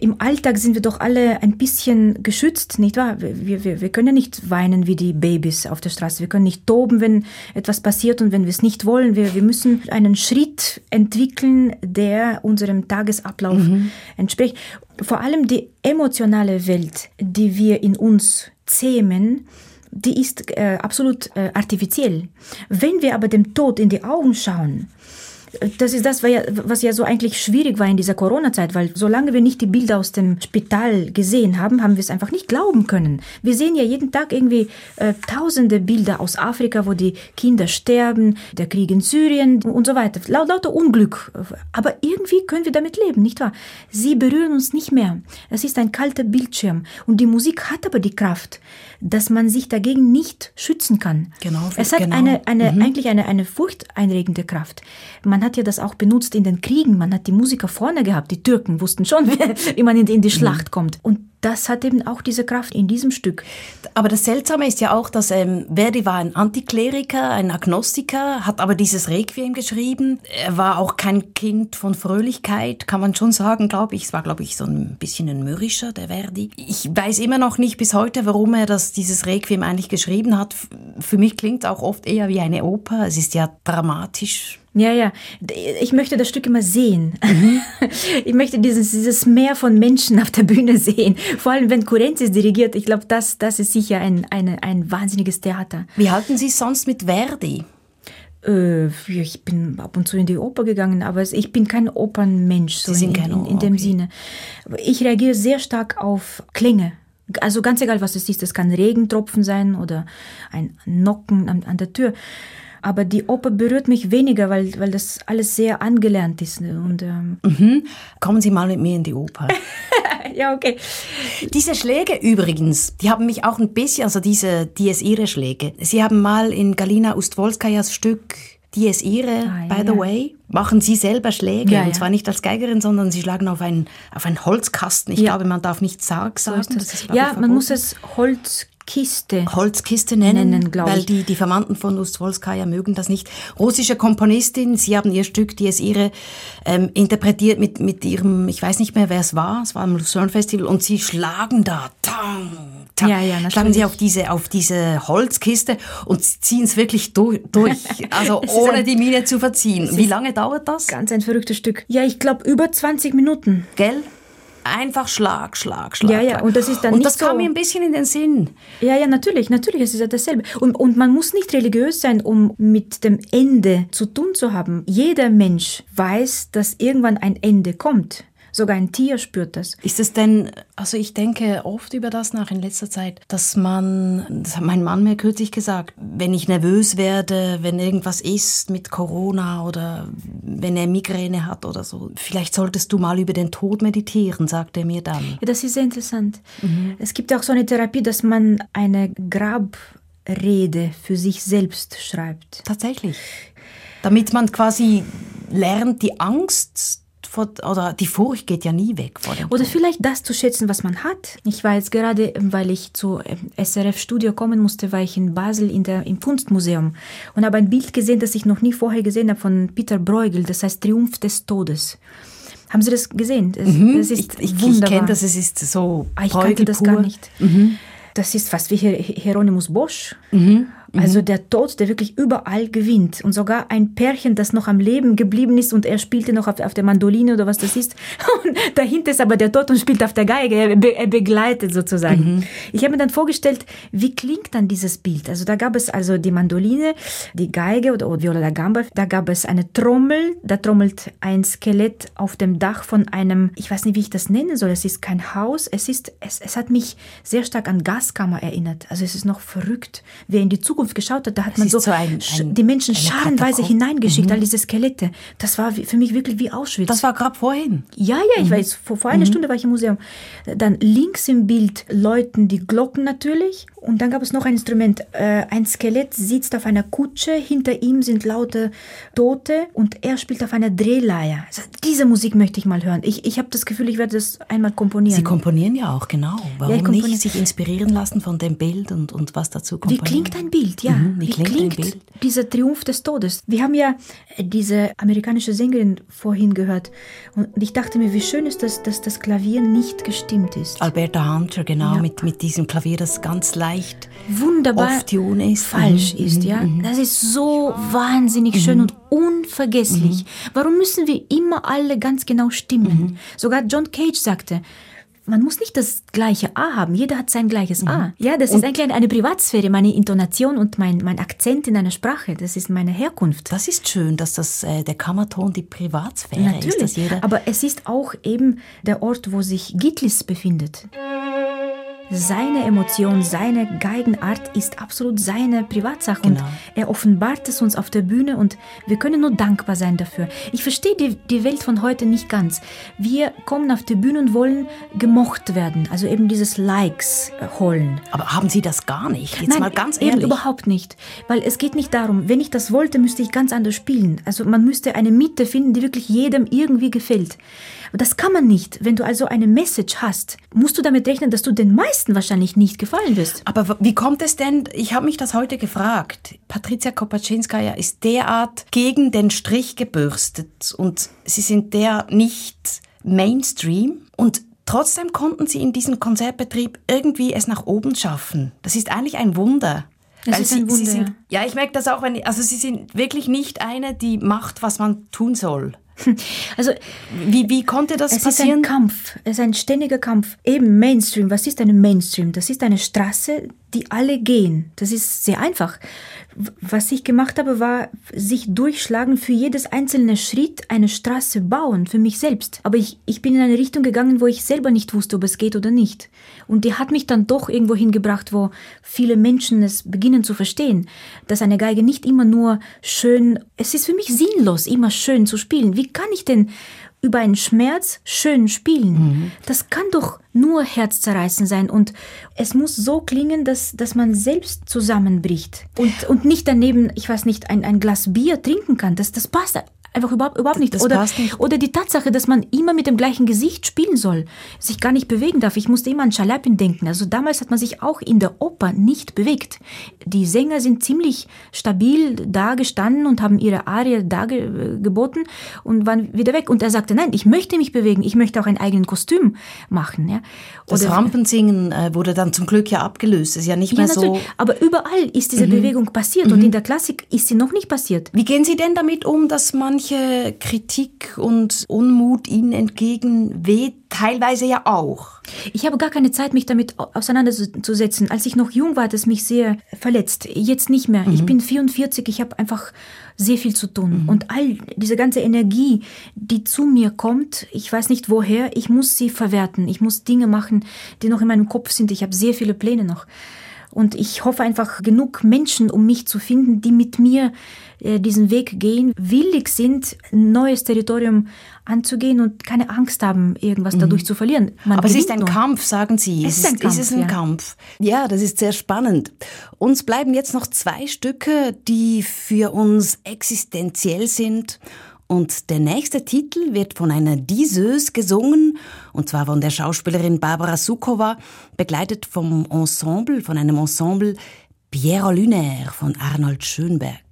Im Alltag sind wir doch alle ein bisschen geschützt, nicht wahr? Wir, wir, wir können nicht weinen wie die Babys auf der Straße. Wir können nicht toben, wenn etwas passiert und wenn wir es nicht wollen. Wir, wir müssen einen Schritt entwickeln, der unserem Tagesablauf entspricht. Vor allem die emotionale Welt, die wir in uns zähmen, die ist äh, absolut äh, artifiziell. Wenn wir aber dem Tod in die Augen schauen, Das ist das, was ja, so eigentlich schwierig war in dieser Corona-Zeit, weil solange wir nicht die Bilder aus dem Spital gesehen haben, haben wir es einfach nicht glauben können. Wir sehen ja jeden Tag irgendwie äh, tausende Bilder aus Afrika, wo die Kinder sterben, der Krieg in Syrien und so weiter. Laut, lauter Unglück. Aber irgendwie können wir damit leben, nicht wahr? Sie berühren uns nicht mehr. Es ist ein kalter Bildschirm. Und die Musik hat aber die Kraft, dass man sich dagegen nicht schützen kann. Genau, Es hat genau. eine, eine, eigentlich eine, eine furchteinregende Kraft. Man hat ja das auch benutzt in den Kriegen. Man hat die Musiker vorne gehabt. Die Türken wussten schon, wie, man in, in die Schlacht kommt. Und das hat eben auch diese Kraft in diesem Stück. Aber das Seltsame ist ja auch, dass ähm, Verdi war ein Antikleriker, ein Agnostiker, hat aber dieses Requiem geschrieben. Er war auch kein Kind von Fröhlichkeit, kann man schon sagen, glaube ich. Es war, glaube ich, so ein bisschen ein mürrischer, der Verdi. Ich weiß immer noch nicht bis heute, warum er das, dieses Requiem eigentlich geschrieben hat. Für mich klingt es auch oft eher wie eine Oper. Es ist ja dramatisch. Ja, ja. Ich möchte das Stück immer sehen. Ich möchte dieses, dieses Meer von Menschen auf der Bühne sehen. Vor allem, wenn Kurenzis dirigiert. Ich glaube, das, das ist sicher ein, eine, ein wahnsinniges Theater. Wie halten Sie es sonst mit Verdi? Äh, ich bin ab und zu in die Oper gegangen, aber ich bin kein Opernmensch so Sie sind in, kein in, in dem okay. Sinne. Ich reagiere sehr stark auf Klänge. Also ganz egal, was es ist. Es kann Regentropfen sein oder ein Nocken an, an der Tür. Aber die Oper berührt mich weniger, weil, weil das alles sehr angelernt ist. ne? Und, ähm, Mhm. Kommen Sie mal mit mir in die Oper. ja, okay. Diese Schläge übrigens, die haben mich auch ein bisschen, also diese Dies Irae Schläge. Sie haben mal in Galina Ustwolskajas Stück Dies Irae, Ah, ja, by the ja. way, machen Sie selber Schläge. Ja, und zwar nicht als Geigerin, sondern Sie schlagen auf einen, auf einen Holzkasten. Ich glaube, man darf nicht Sarg So sagen. ist das. das ja, man muss es Holzkiste. Holzkiste nennen, Nennen, weil die, die Verwandten von Ustwolskaja mögen das nicht. Russische Komponistin, sie haben ihr Stück Dies Irae ähm, interpretiert mit, mit ihrem, ich weiß nicht mehr, wer es war, es war im Lucerne Festival und sie schlagen da, tang, tang, Ja, ja, schlagen sie auf diese, auf diese Holzkiste und ziehen es wirklich durch, durch also Es ohne ein- die Miene zu verziehen. Wie lange dauert das? Ganz ein verrücktes Stück. Ja, ich glaube über 20 Minuten. Gell? Einfach Schlag, Schlag, Schlag. Ja, ja, und das ist dann Und das kam so- mir ein bisschen in den Sinn. Ja, ja, natürlich, natürlich, es ist ja dasselbe. Und, und man muss nicht religiös sein, um mit dem Ende zu tun zu haben. Jeder Mensch weiß, dass irgendwann ein Ende kommt. Sogar ein Tier spürt das. Ist es denn, also ich denke oft über das nach in letzter Zeit, dass man, das hat mein Mann mir kürzlich gesagt, wenn ich nervös werde, wenn irgendwas ist mit Corona oder wenn er Migräne hat oder so, vielleicht solltest du mal über den Tod meditieren, sagt er mir dann. Ja, das ist sehr interessant. Es gibt auch so eine Therapie, dass man eine Grabrede für sich selbst schreibt. Tatsächlich. Damit man quasi lernt, die Angst vor, oder die Furcht geht ja nie weg vor dem Oder Tod. vielleicht das zu schätzen, was man hat. Ich war jetzt gerade, weil ich zu ähm, SRF-Studio kommen musste, war ich in Basel in der, im Kunstmuseum und habe ein Bild gesehen, das ich noch nie vorher gesehen habe, von Peter Bruegel, das heißt Triumph des Todes. Haben Sie das gesehen? Das, das ist ich ich, ich kenne das, es ist so Ah, ich kannte das gar nicht. Das ist fast wie Hier- Hieronymus Bosch. Mhm. Also der Tod, der wirklich überall gewinnt. Und sogar ein Pärchen, das noch am Leben geblieben ist und er spielte noch auf, auf der Mandoline oder was das ist. Und dahinter ist aber der Tod und spielt auf der Geige. Er, be, er begleitet sozusagen. Mhm. Ich habe mir dann vorgestellt, wie klingt dann dieses Bild? Also da gab es also die Mandoline, die Geige oder, oder Viola da Gamba. Da gab es eine Trommel. Da trommelt ein Skelett auf dem Dach von einem, ich weiß nicht, wie ich das nennen soll. Es ist kein Haus. Es ist, es, es hat mich sehr stark an Gaskammer erinnert. Also es ist noch verrückt. Wer in die Zukunft geschaut hat, da hat man ist so, so ein- ein- die Menschen scharenweise hineingeschickt, all diese Skelette. Das war wie- für mich wirklich wie Auschwitz. Das war gerade vorhin. Ja, ja, ich weiß, vor, vor einer Stunde war ich im Museum. Dann links im Bild läuten die Glocken natürlich. Und dann gab es noch ein Instrument. Äh, ein Skelett sitzt auf einer Kutsche, hinter ihm sind laute Tote und er spielt auf einer Drehleier. Also diese Musik möchte ich mal hören. Ich, ich habe das Gefühl, ich werde das einmal komponieren. Sie komponieren ja auch, genau. Warum komponiere. nicht sich inspirieren lassen von dem Bild und, und was dazu Wie komponieren? klingt ein Bild, ja? Mhm, wie klingt ein Bild? dieser Triumph des Todes? Wir haben ja äh, diese amerikanische Sängerin vorhin gehört und ich dachte mir, wie schön ist das, dass das Klavier nicht gestimmt ist. Alberta Hunter, genau, Ja. mit, mit diesem Klavier, das ganz leicht Wunderbar off-tune ist. falsch Mhm, ist, mhm, ja? mhm. Das ist so wahnsinnig schön und unvergesslich. Warum müssen wir immer alle ganz genau stimmen? Sogar John Cage sagte, man muss nicht das gleiche A haben. Jeder hat sein gleiches A. Ja, das ist eigentlich eine, Privatsphäre, meine Intonation und mein, mein Akzent in einer Sprache. Das ist meine Herkunft. Das ist schön, dass das äh, der Kammerton die Privatsphäre ist, dass jeder aber es ist auch eben der Ort, wo sich Gitlis befindet. Seine Emotion, seine Geigenart ist absolut seine Privatsache Genau. und er offenbart es uns auf der Bühne und wir können nur dankbar sein dafür. Ich verstehe die, die Welt von heute nicht ganz. Wir kommen auf die Bühne und wollen gemocht werden, also eben dieses Likes äh, holen. Aber haben Sie das gar nicht? Jetzt mal ganz eben ehrlich. überhaupt nicht. Weil es geht nicht darum, wenn ich das wollte, müsste ich ganz anders spielen. Also man müsste eine Mitte finden, die wirklich jedem irgendwie gefällt. Das kann man nicht. Wenn du also eine Message hast, musst du damit rechnen, dass du den meisten wahrscheinlich nicht gefallen wirst. Aber wie kommt es denn, ich habe mich das heute gefragt, Patricia Kopaczynskaja ist derart gegen den Strich gebürstet und sie sind der nicht Mainstream und trotzdem konnten sie in diesem Konzertbetrieb irgendwie es nach oben schaffen. Das ist eigentlich ein Wunder. Das ist ein Wunder, sind, ja. ich merke das auch, wenn, also sie sind wirklich nicht eine, die macht, was man tun soll. Also Wie, wie konnte das es ist passieren? ein Kampf, es ist ein ständiger Kampf. Eben Mainstream, was ist eine Mainstream? Das ist eine Straße, die alle gehen. Das ist sehr einfach. Was ich gemacht habe, war sich durchschlagen für jedes einzelne Schritt eine Straße bauen, für mich selbst. Aber ich, ich bin in eine Richtung gegangen, wo ich selber nicht wusste, ob es geht oder nicht. Und die hat mich dann doch irgendwo hingebracht, wo viele Menschen es beginnen zu verstehen, dass eine Geige nicht immer nur schön, es ist für mich sinnlos, immer schön zu spielen. Wie kann ich denn über einen Schmerz schön spielen. Das kann doch nur herzzerreißend sein und es muss so klingen, dass, dass man selbst zusammenbricht und, und nicht daneben, ich weiß nicht, ein, ein Glas Bier trinken kann. Das, das passt einfach überhaupt, überhaupt nicht. Das oder, passt nicht. oder die Tatsache, dass man immer mit dem gleichen Gesicht spielen soll, sich gar nicht bewegen darf. Ich musste immer an Schalapin denken. Also damals hat man sich auch in der Oper nicht bewegt. Die Sänger sind ziemlich stabil da gestanden und haben ihre Arie da ge geboten und waren wieder weg. Und er sagte, nein, ich möchte mich bewegen, ich möchte auch ein eigenes Kostüm machen. Ja? Das Oder- Rampensingen äh, wurde dann zum Glück ja abgelöst. Das ist ja nicht ja, mehr so. Mhm. natürlich. Aber überall ist diese Bewegung passiert und in der Klassik ist sie noch nicht passiert. Wie gehen Sie denn damit um, dass manche Kritik und Unmut Ihnen entgegenweht? Teilweise ja auch. Ich habe gar keine Zeit, mich damit au- auseinanderzusetzen. Als ich noch jung war, hat es mich sehr verletzt. Jetzt nicht mehr. Ich bin 44, ich habe einfach sehr viel zu tun. Und all diese ganze Energie, die zu mir kommt, ich weiß nicht woher, ich muss sie verwerten. Ich muss Dinge machen, die noch in meinem Kopf sind. Ich habe sehr viele Pläne noch. Und ich hoffe einfach, genug Menschen um mich zu finden, die mit mir äh, diesen Weg gehen, willig sind, ein neues Territorium anzugehen und keine Angst haben, irgendwas dadurch zu verlieren. Man Aber es ist ein nur. Kampf, sagen Sie. Es ist ein Es ist ein Kampf, ja. Kampf. Ja, das ist sehr spannend. Uns bleiben jetzt noch zwei Stücke, die für uns existenziell sind. Und der nächste Titel wird von einer Diseuse gesungen, und zwar von der Schauspielerin Barbara Sukowa, begleitet vom Ensemble, von einem Ensemble Piero Lunaire von Arnold Schönberg.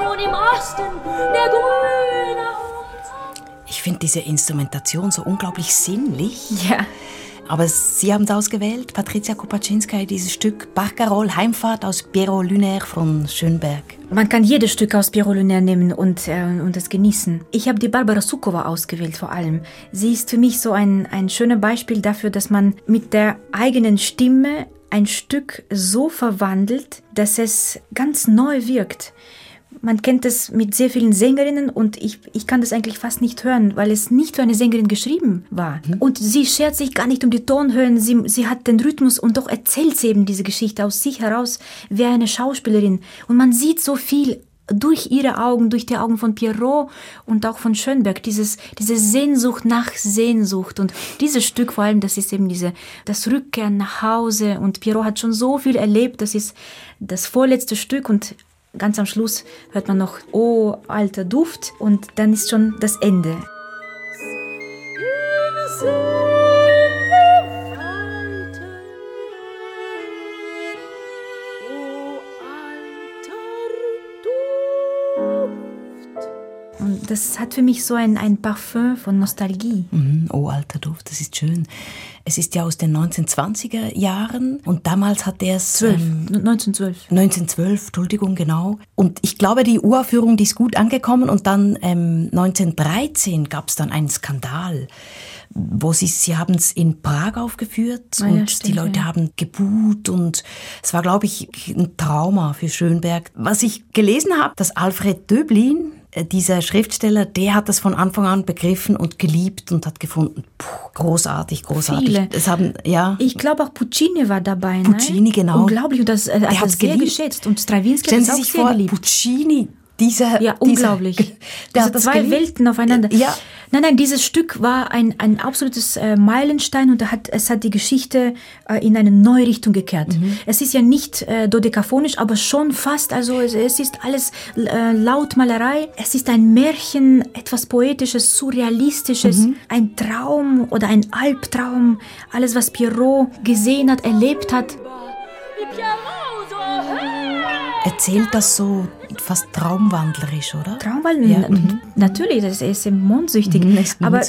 Schon im Osten der grüne. Ich finde diese Instrumentation so unglaublich sinnlich. Ja. Aber Sie haben es ausgewählt, Patricia Kopaczynskaja, dieses Stück Barcarolle Heimfahrt aus Piero Lunaire von Schönberg. Man kann jedes Stück aus Piero Lunaire nehmen und, äh, und es genießen. Ich habe die Barbara Sukowa ausgewählt vor allem. Sie ist für mich so ein, ein schönes Beispiel dafür, dass man mit der eigenen Stimme ein Stück so verwandelt, dass es ganz neu wirkt. Man kennt es mit sehr vielen Sängerinnen und ich, ich kann das eigentlich fast nicht hören, weil es nicht für eine Sängerin geschrieben war. Und sie schert sich gar nicht um die Tonhöhen, sie, sie hat den Rhythmus und doch erzählt sie eben diese Geschichte aus sich heraus wie eine Schauspielerin. Und man sieht so viel durch ihre Augen, durch die Augen von Pierrot und auch von Schönberg, dieses, diese Sehnsucht nach Sehnsucht. Und dieses Stück vor allem, das ist eben diese, das Rückkehren nach Hause. Und Pierrot hat schon so viel erlebt, das ist das vorletzte Stück und ganz am Schluss hört man noch, oh, alter Duft. Und dann ist schon das Ende. Das hat für mich so ein, ein Parfum von Nostalgie. Mhm, oh, alter Duft, das ist schön. Es ist ja aus den 1920er Jahren und damals hat er es... 12, ähm, 1912. 1912, Entschuldigung, genau. Und ich glaube, die Uraufführung, die ist gut angekommen und dann ähm, 1913 gab es dann einen Skandal, wo sie, sie haben es in Prag aufgeführt Ah ja, und stimmt, die Leute ja. haben gebuht und es war, glaube ich, ein Trauma für Schönberg. Was ich gelesen habe, dass Alfred Döblin, dieser Schriftsteller, der hat das von Anfang an begriffen und geliebt und hat gefunden, puh, großartig, großartig. Viele. Es haben, ja. Ich glaube auch Puccini war dabei. Puccini, ne? genau. Unglaublich und das äh, hat hat's sehr geliebt. geschätzt und Stravinsky Stellen hat Sie es auch sich sehr vor, geliebt. Puccini, dieser, Ja, dieser, unglaublich. der Diese hat das zwei geliebt. Welten aufeinander. Ja, Nein, nein, dieses Stück war ein, ein absolutes äh, Meilenstein und er hat, es hat die Geschichte äh, in eine neue Richtung gekehrt. Mhm. Es ist ja nicht äh, dodekaphonisch, aber schon fast. Also es, es ist alles äh, Lautmalerei. Es ist ein Märchen, etwas Poetisches, Surrealistisches, Mhm. ein Traum oder ein Albtraum. Alles, was Pierrot gesehen hat, erlebt hat. Erzählt das so fast traumwandlerisch, oder? Traumwald, Ja, mhm. natürlich, das ist mondsüchtig. Mhm, ist Aber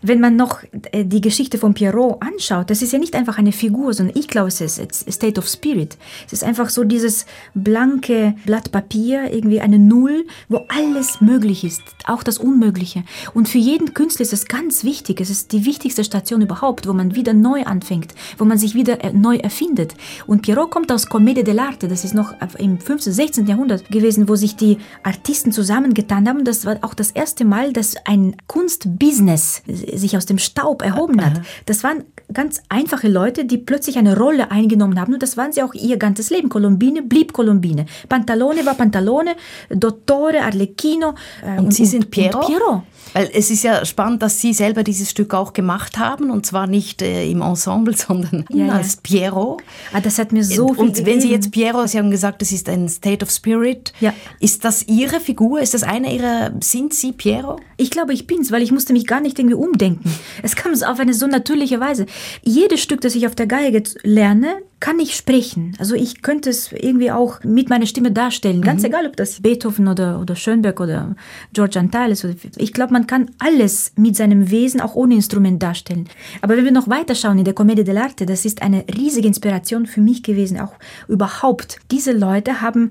wenn man noch äh, die Geschichte von Pierrot anschaut, das ist ja nicht einfach eine Figur, sondern ich glaube, es ist State of Spirit. Es ist einfach so dieses blanke Blatt Papier, irgendwie eine Null, wo alles möglich ist, auch das Unmögliche. Und für jeden Künstler ist es ganz wichtig. Es ist die wichtigste Station überhaupt, wo man wieder neu anfängt, wo man sich wieder äh, neu erfindet. Und Pierrot kommt aus Commedia dell'arte, das ist noch im 15., 16. Jahrhundert gewesen, wo sich die Artisten zusammengetan haben. Das war auch das erste Mal, dass ein Kunstbusiness sich aus dem Staub erhoben hat. Das waren ganz einfache Leute, die plötzlich eine Rolle eingenommen haben. Und das waren sie auch ihr ganzes Leben. Colombine blieb Colombine. Pantalone war Pantalone, Dottore, Arlecchino. äh, Und, Sie sind Piero? Und Piero. Weil es ist ja spannend, dass Sie selber dieses Stück auch gemacht haben und zwar nicht äh, im Ensemble, sondern Ja, ja. als Piero. Ah, das hat mir so viel und wenn Sie jetzt Piero, Sie haben gesagt, das ist ein State of Spirit. Ja. Ist das Ihre Figur? Ist das eine Ihrer? Sind Sie Piero? Ich glaube, ich bin's, weil ich musste mich gar nicht irgendwie umdenken. Es kam auf eine so natürliche Weise. Jedes Stück, das ich auf der Geige lerne, kann ich sprechen. Also ich könnte es irgendwie auch mit meiner Stimme darstellen. Ganz egal, ob das Beethoven oder, oder Schönberg oder George Antal ist. Ich glaube, man kann alles mit seinem Wesen auch ohne Instrument darstellen. Aber wenn wir noch weiter schauen in der Commedia dell'arte, das ist eine riesige Inspiration für mich gewesen, auch überhaupt. Diese Leute haben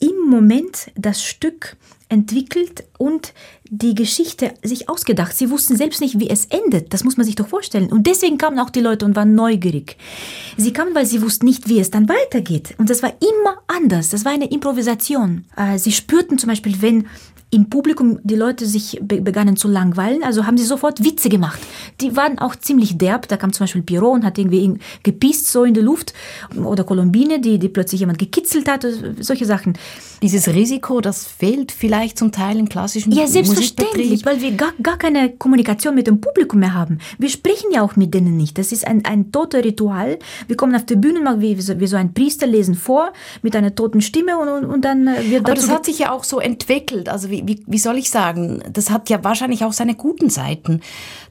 im Moment das Stück entwickelt und die Geschichte sich ausgedacht. Sie wussten selbst nicht, wie es endet. Das muss man sich doch vorstellen. Und deswegen kamen auch die Leute und waren neugierig. Sie kamen, weil sie wussten nicht, wie es dann weitergeht. Und das war immer anders. Das war eine Improvisation. Äh, Sie spürten zum Beispiel, wenn im Publikum die Leute sich be begannen zu langweilen, also haben sie sofort Witze gemacht. Die waren auch ziemlich derb. Da kam zum Beispiel Pierrot und hat irgendwie gepisst so in der Luft. Oder Colombine, die, die plötzlich jemand gekitzelt hat. Solche Sachen. Dieses Risiko, das fehlt vielleicht zum Teil im klassischen Ja, selbstverständlich, weil wir gar, gar keine Kommunikation mit dem Publikum mehr haben. Wir sprechen ja auch mit denen nicht. Das ist ein, ein toter Ritual. Wir kommen auf die Bühne, machen wie, wie, so, ein Priester, lesen vor mit einer toten Stimme und, und, und dann äh, wird Aber das hat sich ja auch so entwickelt. Also wie, wie, wie soll ich sagen? Das hat ja wahrscheinlich auch seine guten Seiten,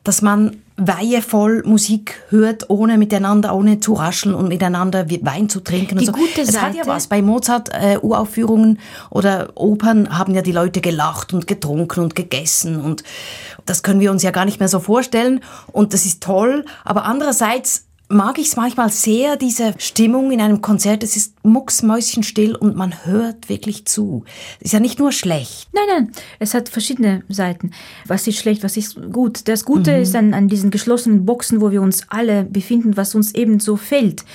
dass man weihevoll Musik hört, ohne miteinander, ohne zu rascheln und miteinander Wein zu trinken. Die und so. gute es hat ja Seite- was. Bei Mozart äh, Uraufführungen oder Opern haben ja die Leute gelacht und getrunken und gegessen und das können wir uns ja gar nicht mehr so vorstellen und das ist toll. Aber andererseits mag ich es manchmal sehr, diese Stimmung in einem Konzert. Es ist mucksmäuschenstill und man hört wirklich zu. Ist ja nicht nur schlecht. Nein, nein, es hat verschiedene Seiten. Was ist schlecht, was ist gut. Das Gute ist an, an diesen geschlossenen Boxen, wo wir uns alle befinden, was uns eben so fällt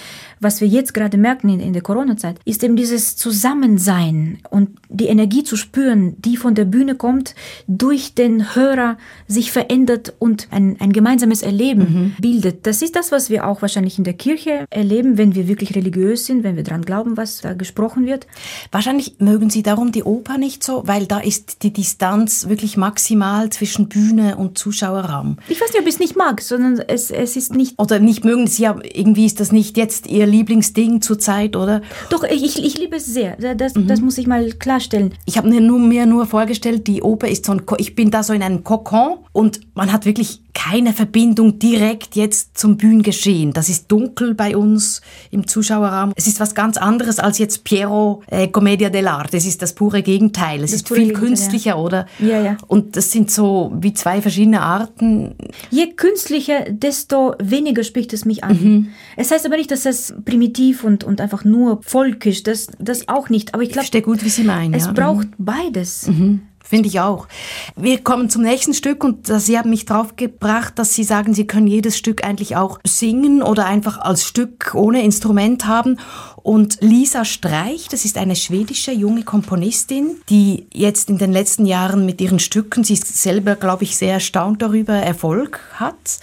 was wir jetzt gerade merken in, in der Corona-Zeit, ist eben dieses Zusammensein und die Energie zu spüren, die von der Bühne kommt, durch den Hörer sich verändert und ein, ein gemeinsames Erleben mhm. bildet. Das ist das, was wir auch wahrscheinlich in der Kirche erleben, wenn wir wirklich religiös sind, wenn wir daran glauben, was da gesprochen wird. Wahrscheinlich mögen Sie darum die Oper nicht so, weil da ist die Distanz wirklich maximal zwischen Bühne und Zuschauerraum. Ich weiß nicht, ob ich es nicht mag, sondern es, es ist nicht... Oder nicht mögen Sie, ja, irgendwie ist das nicht jetzt Ihr Lieblingsding zurzeit, oder? Doch, ich, ich liebe es sehr. Das, mhm. das muss ich mal klarstellen. Ich habe mir nur, mir nur vorgestellt, die Oper ist so ein, Ko ich bin da so in einem Kokon und man hat wirklich keine Verbindung direkt jetzt zum Bühnengeschehen. Das ist dunkel bei uns im Zuschauerraum. Es ist was ganz anderes als jetzt Piero äh, Commedia dell'arte. Es ist das pure Gegenteil. Es das ist viel künstlicher, ja. oder? Ja, ja. Und das sind so wie zwei verschiedene Arten. Je künstlicher, desto weniger spricht es mich an. Mhm. Es heißt aber nicht, dass es primitiv und, und einfach nur volkisch, das, das auch nicht. Aber ich glaube, gut, wie Sie meinen. Es ja. braucht mhm. beides. Mhm. Finde ich auch. Wir kommen zum nächsten Stück und Sie haben mich draufgebracht, dass Sie sagen, Sie können jedes Stück eigentlich auch singen oder einfach als Stück ohne Instrument haben. Und Lisa Streich, das ist eine schwedische junge Komponistin, die jetzt in den letzten Jahren mit ihren Stücken, sie ist selber, glaube ich, sehr erstaunt darüber, Erfolg hat.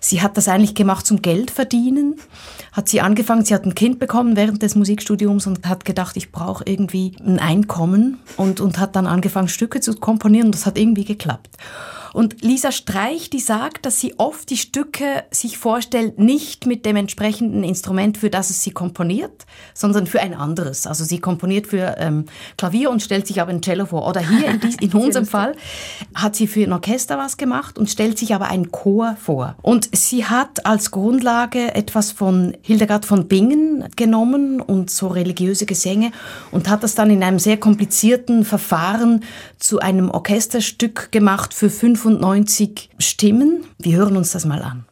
Sie hat das eigentlich gemacht zum Geld verdienen hat sie angefangen, sie hat ein Kind bekommen während des Musikstudiums und hat gedacht, ich brauche irgendwie ein Einkommen und, und hat dann angefangen, Stücke zu komponieren und das hat irgendwie geklappt. Und Lisa Streich, die sagt, dass sie oft die Stücke sich vorstellt, nicht mit dem entsprechenden Instrument, für das es sie komponiert, sondern für ein anderes. Also sie komponiert für ähm, Klavier und stellt sich aber ein Cello vor. Oder hier in, dies, in unserem Fall hat sie für ein Orchester was gemacht und stellt sich aber einen Chor vor. Und sie hat als Grundlage etwas von Hildegard von Bingen genommen und so religiöse Gesänge und hat das dann in einem sehr komplizierten Verfahren zu einem Orchesterstück gemacht für fünf 95 Stimmen. Wir hören uns das mal an.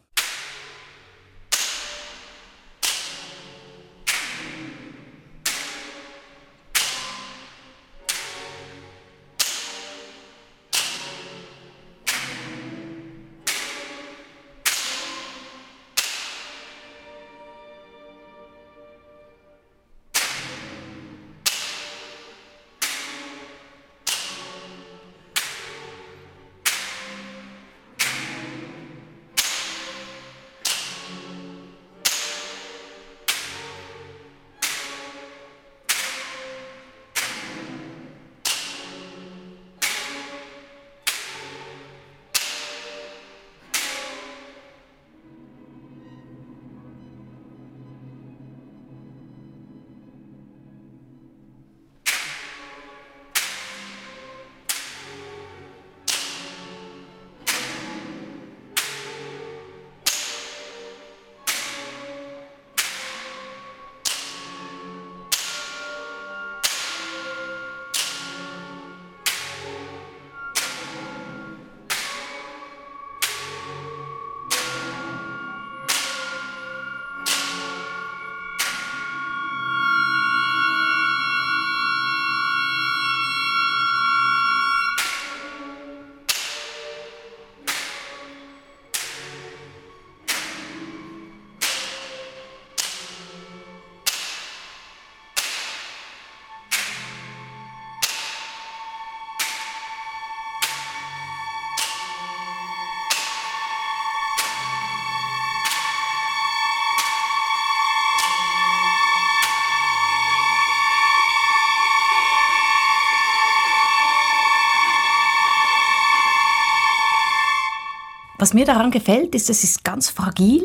Was mir daran gefällt, ist, es ist ganz fragil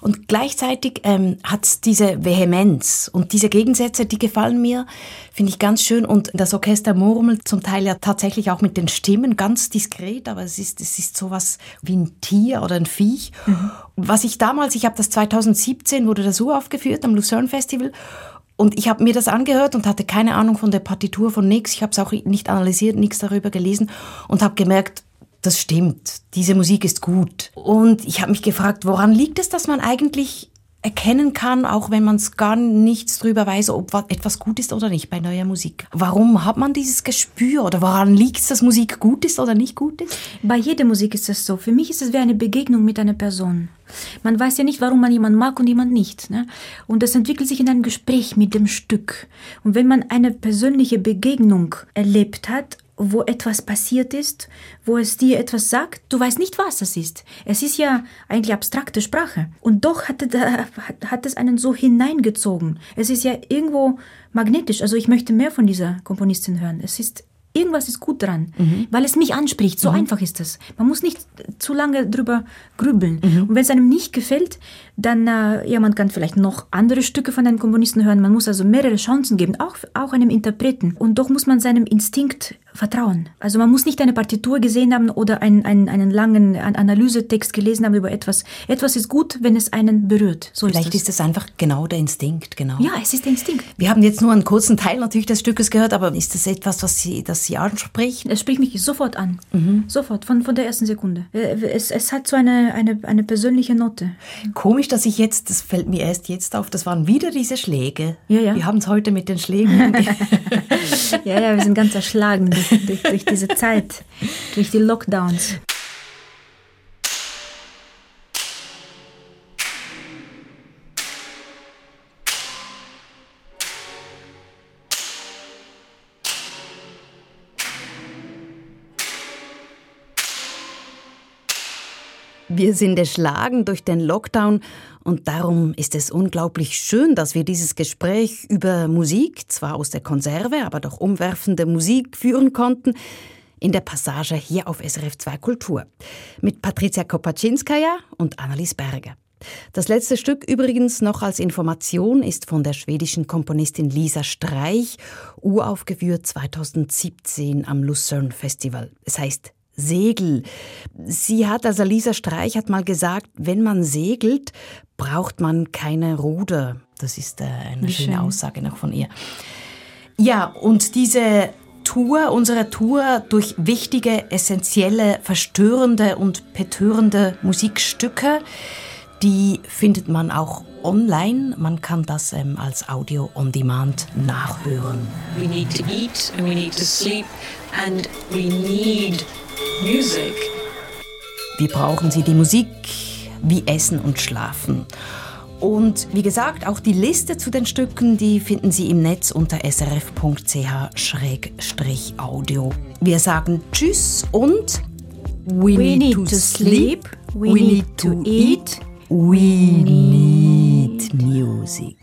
und gleichzeitig ähm, hat es diese Vehemenz und diese Gegensätze, die gefallen mir, finde ich ganz schön. Und das Orchester murmelt zum Teil ja tatsächlich auch mit den Stimmen ganz diskret, aber es ist, es ist sowas wie ein Tier oder ein Viech. Mhm. Was ich damals, ich habe das 2017, wurde das aufgeführt am Lucerne Festival und ich habe mir das angehört und hatte keine Ahnung von der Partitur, von nichts. Ich habe es auch nicht analysiert, nichts darüber gelesen und habe gemerkt, das stimmt, diese Musik ist gut. Und ich habe mich gefragt, woran liegt es, dass man eigentlich erkennen kann, auch wenn man es gar nichts drüber weiß, ob wa- etwas gut ist oder nicht bei neuer Musik. Warum hat man dieses Gespür oder woran liegt es, dass Musik gut ist oder nicht gut ist? Bei jeder Musik ist es so. Für mich ist es wie eine Begegnung mit einer Person. Man weiß ja nicht, warum man jemanden mag und jemand nicht. Ne? Und das entwickelt sich in einem Gespräch mit dem Stück. Und wenn man eine persönliche Begegnung erlebt hat, wo etwas passiert ist, wo es dir etwas sagt, du weißt nicht, was es ist. Es ist ja eigentlich abstrakte Sprache. Und doch hat, hat, es einen so hineingezogen. Es ist ja irgendwo magnetisch. Also ich möchte mehr von dieser Komponistin hören. Es ist Irgendwas ist gut dran, weil es mich anspricht. So einfach ist es. Man muss nicht zu lange drüber grübeln. Und wenn es einem nicht gefällt, dann, äh, ja, man kann vielleicht noch andere Stücke von einem Komponisten hören. Man muss also mehrere Chancen geben, auch, auch einem Interpreten. Und doch muss man seinem Instinkt vertrauen. Also man muss nicht eine Partitur gesehen haben oder einen, einen, einen langen An- Analysetext gelesen haben über etwas. Etwas ist gut, wenn es einen berührt. So Vielleicht ist ist es einfach genau der Instinkt, genau. Ja, es ist der Instinkt. Wir haben jetzt nur einen kurzen Teil natürlich des Stückes gehört, aber ist das etwas, was Sie, das Sie anspricht? Es spricht mich sofort an. Sofort, von, von der ersten Sekunde. Äh, Es, es hat so eine, eine, eine persönliche Note. Komisch, dass ich jetzt, das fällt mir erst jetzt auf, das waren wieder diese Schläge. Ja, ja. Wir haben es heute mit den Schlägen. Ja, ja, wir sind ganz erschlagen durch, durch, durch diese Zeit, durch die Lockdowns. Wir sind erschlagen durch den Lockdown und darum ist es unglaublich schön, dass wir dieses Gespräch über Musik, zwar aus der Konserve, aber doch umwerfende Musik führen konnten, in der Passage hier auf SRF 2 Kultur. Mit Patricia Kopaczynskaja und Annelies Berger. Das letzte Stück übrigens noch als Information ist von der schwedischen Komponistin Lisa Streich, uraufgeführt 2017 am Lucerne Festival. Es heißt Segel. Sie hat, also Lisa Streich hat mal gesagt, wenn man segelt, braucht man keine Ruder. Das ist äh, eine Wie schöne schön. Aussage noch von ihr. Ja, und diese Tour, unsere Tour durch wichtige, essentielle, verstörende und betörende Musikstücke, die findet man auch online. Man kann das ähm, als Audio on Demand nachhören. We need to eat and we need to sleep and we need music. Wir brauchen sie, die Musik, wie Essen und Schlafen. Und wie gesagt, auch die Liste zu den Stücken, die finden Sie im Netz unter srf.ch-audio. Wir sagen Tschüss und We, We need to sleep, we need to eat, we need music.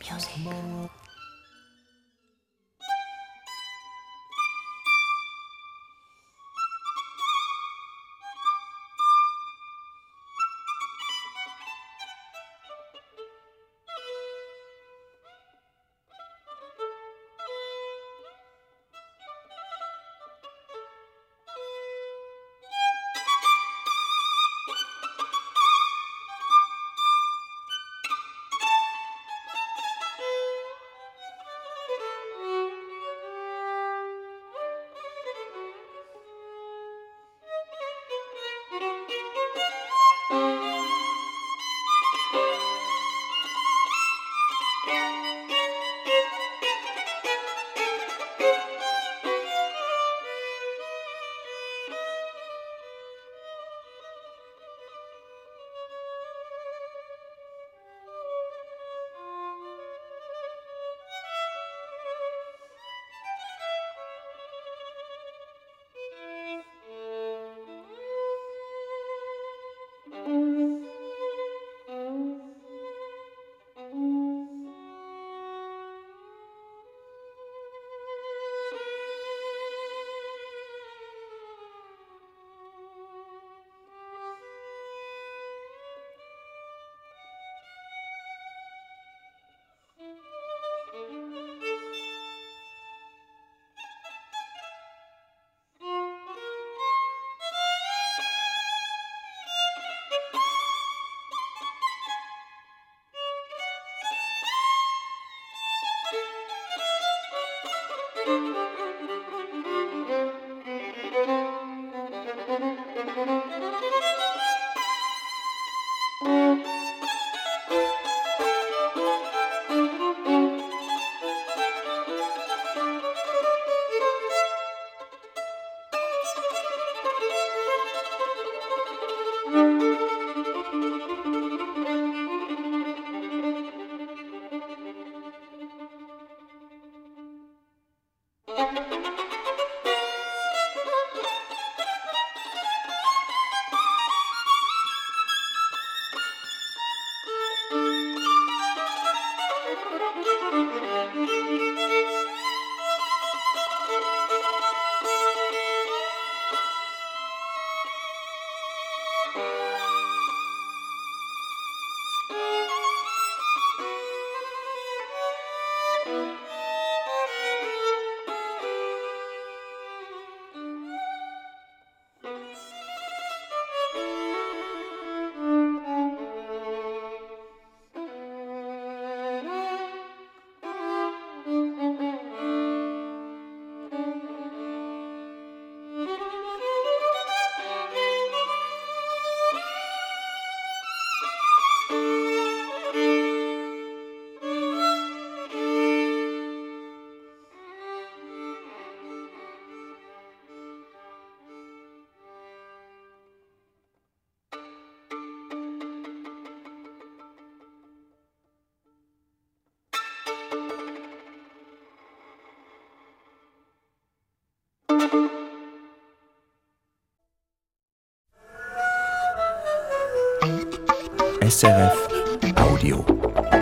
SRF Audio.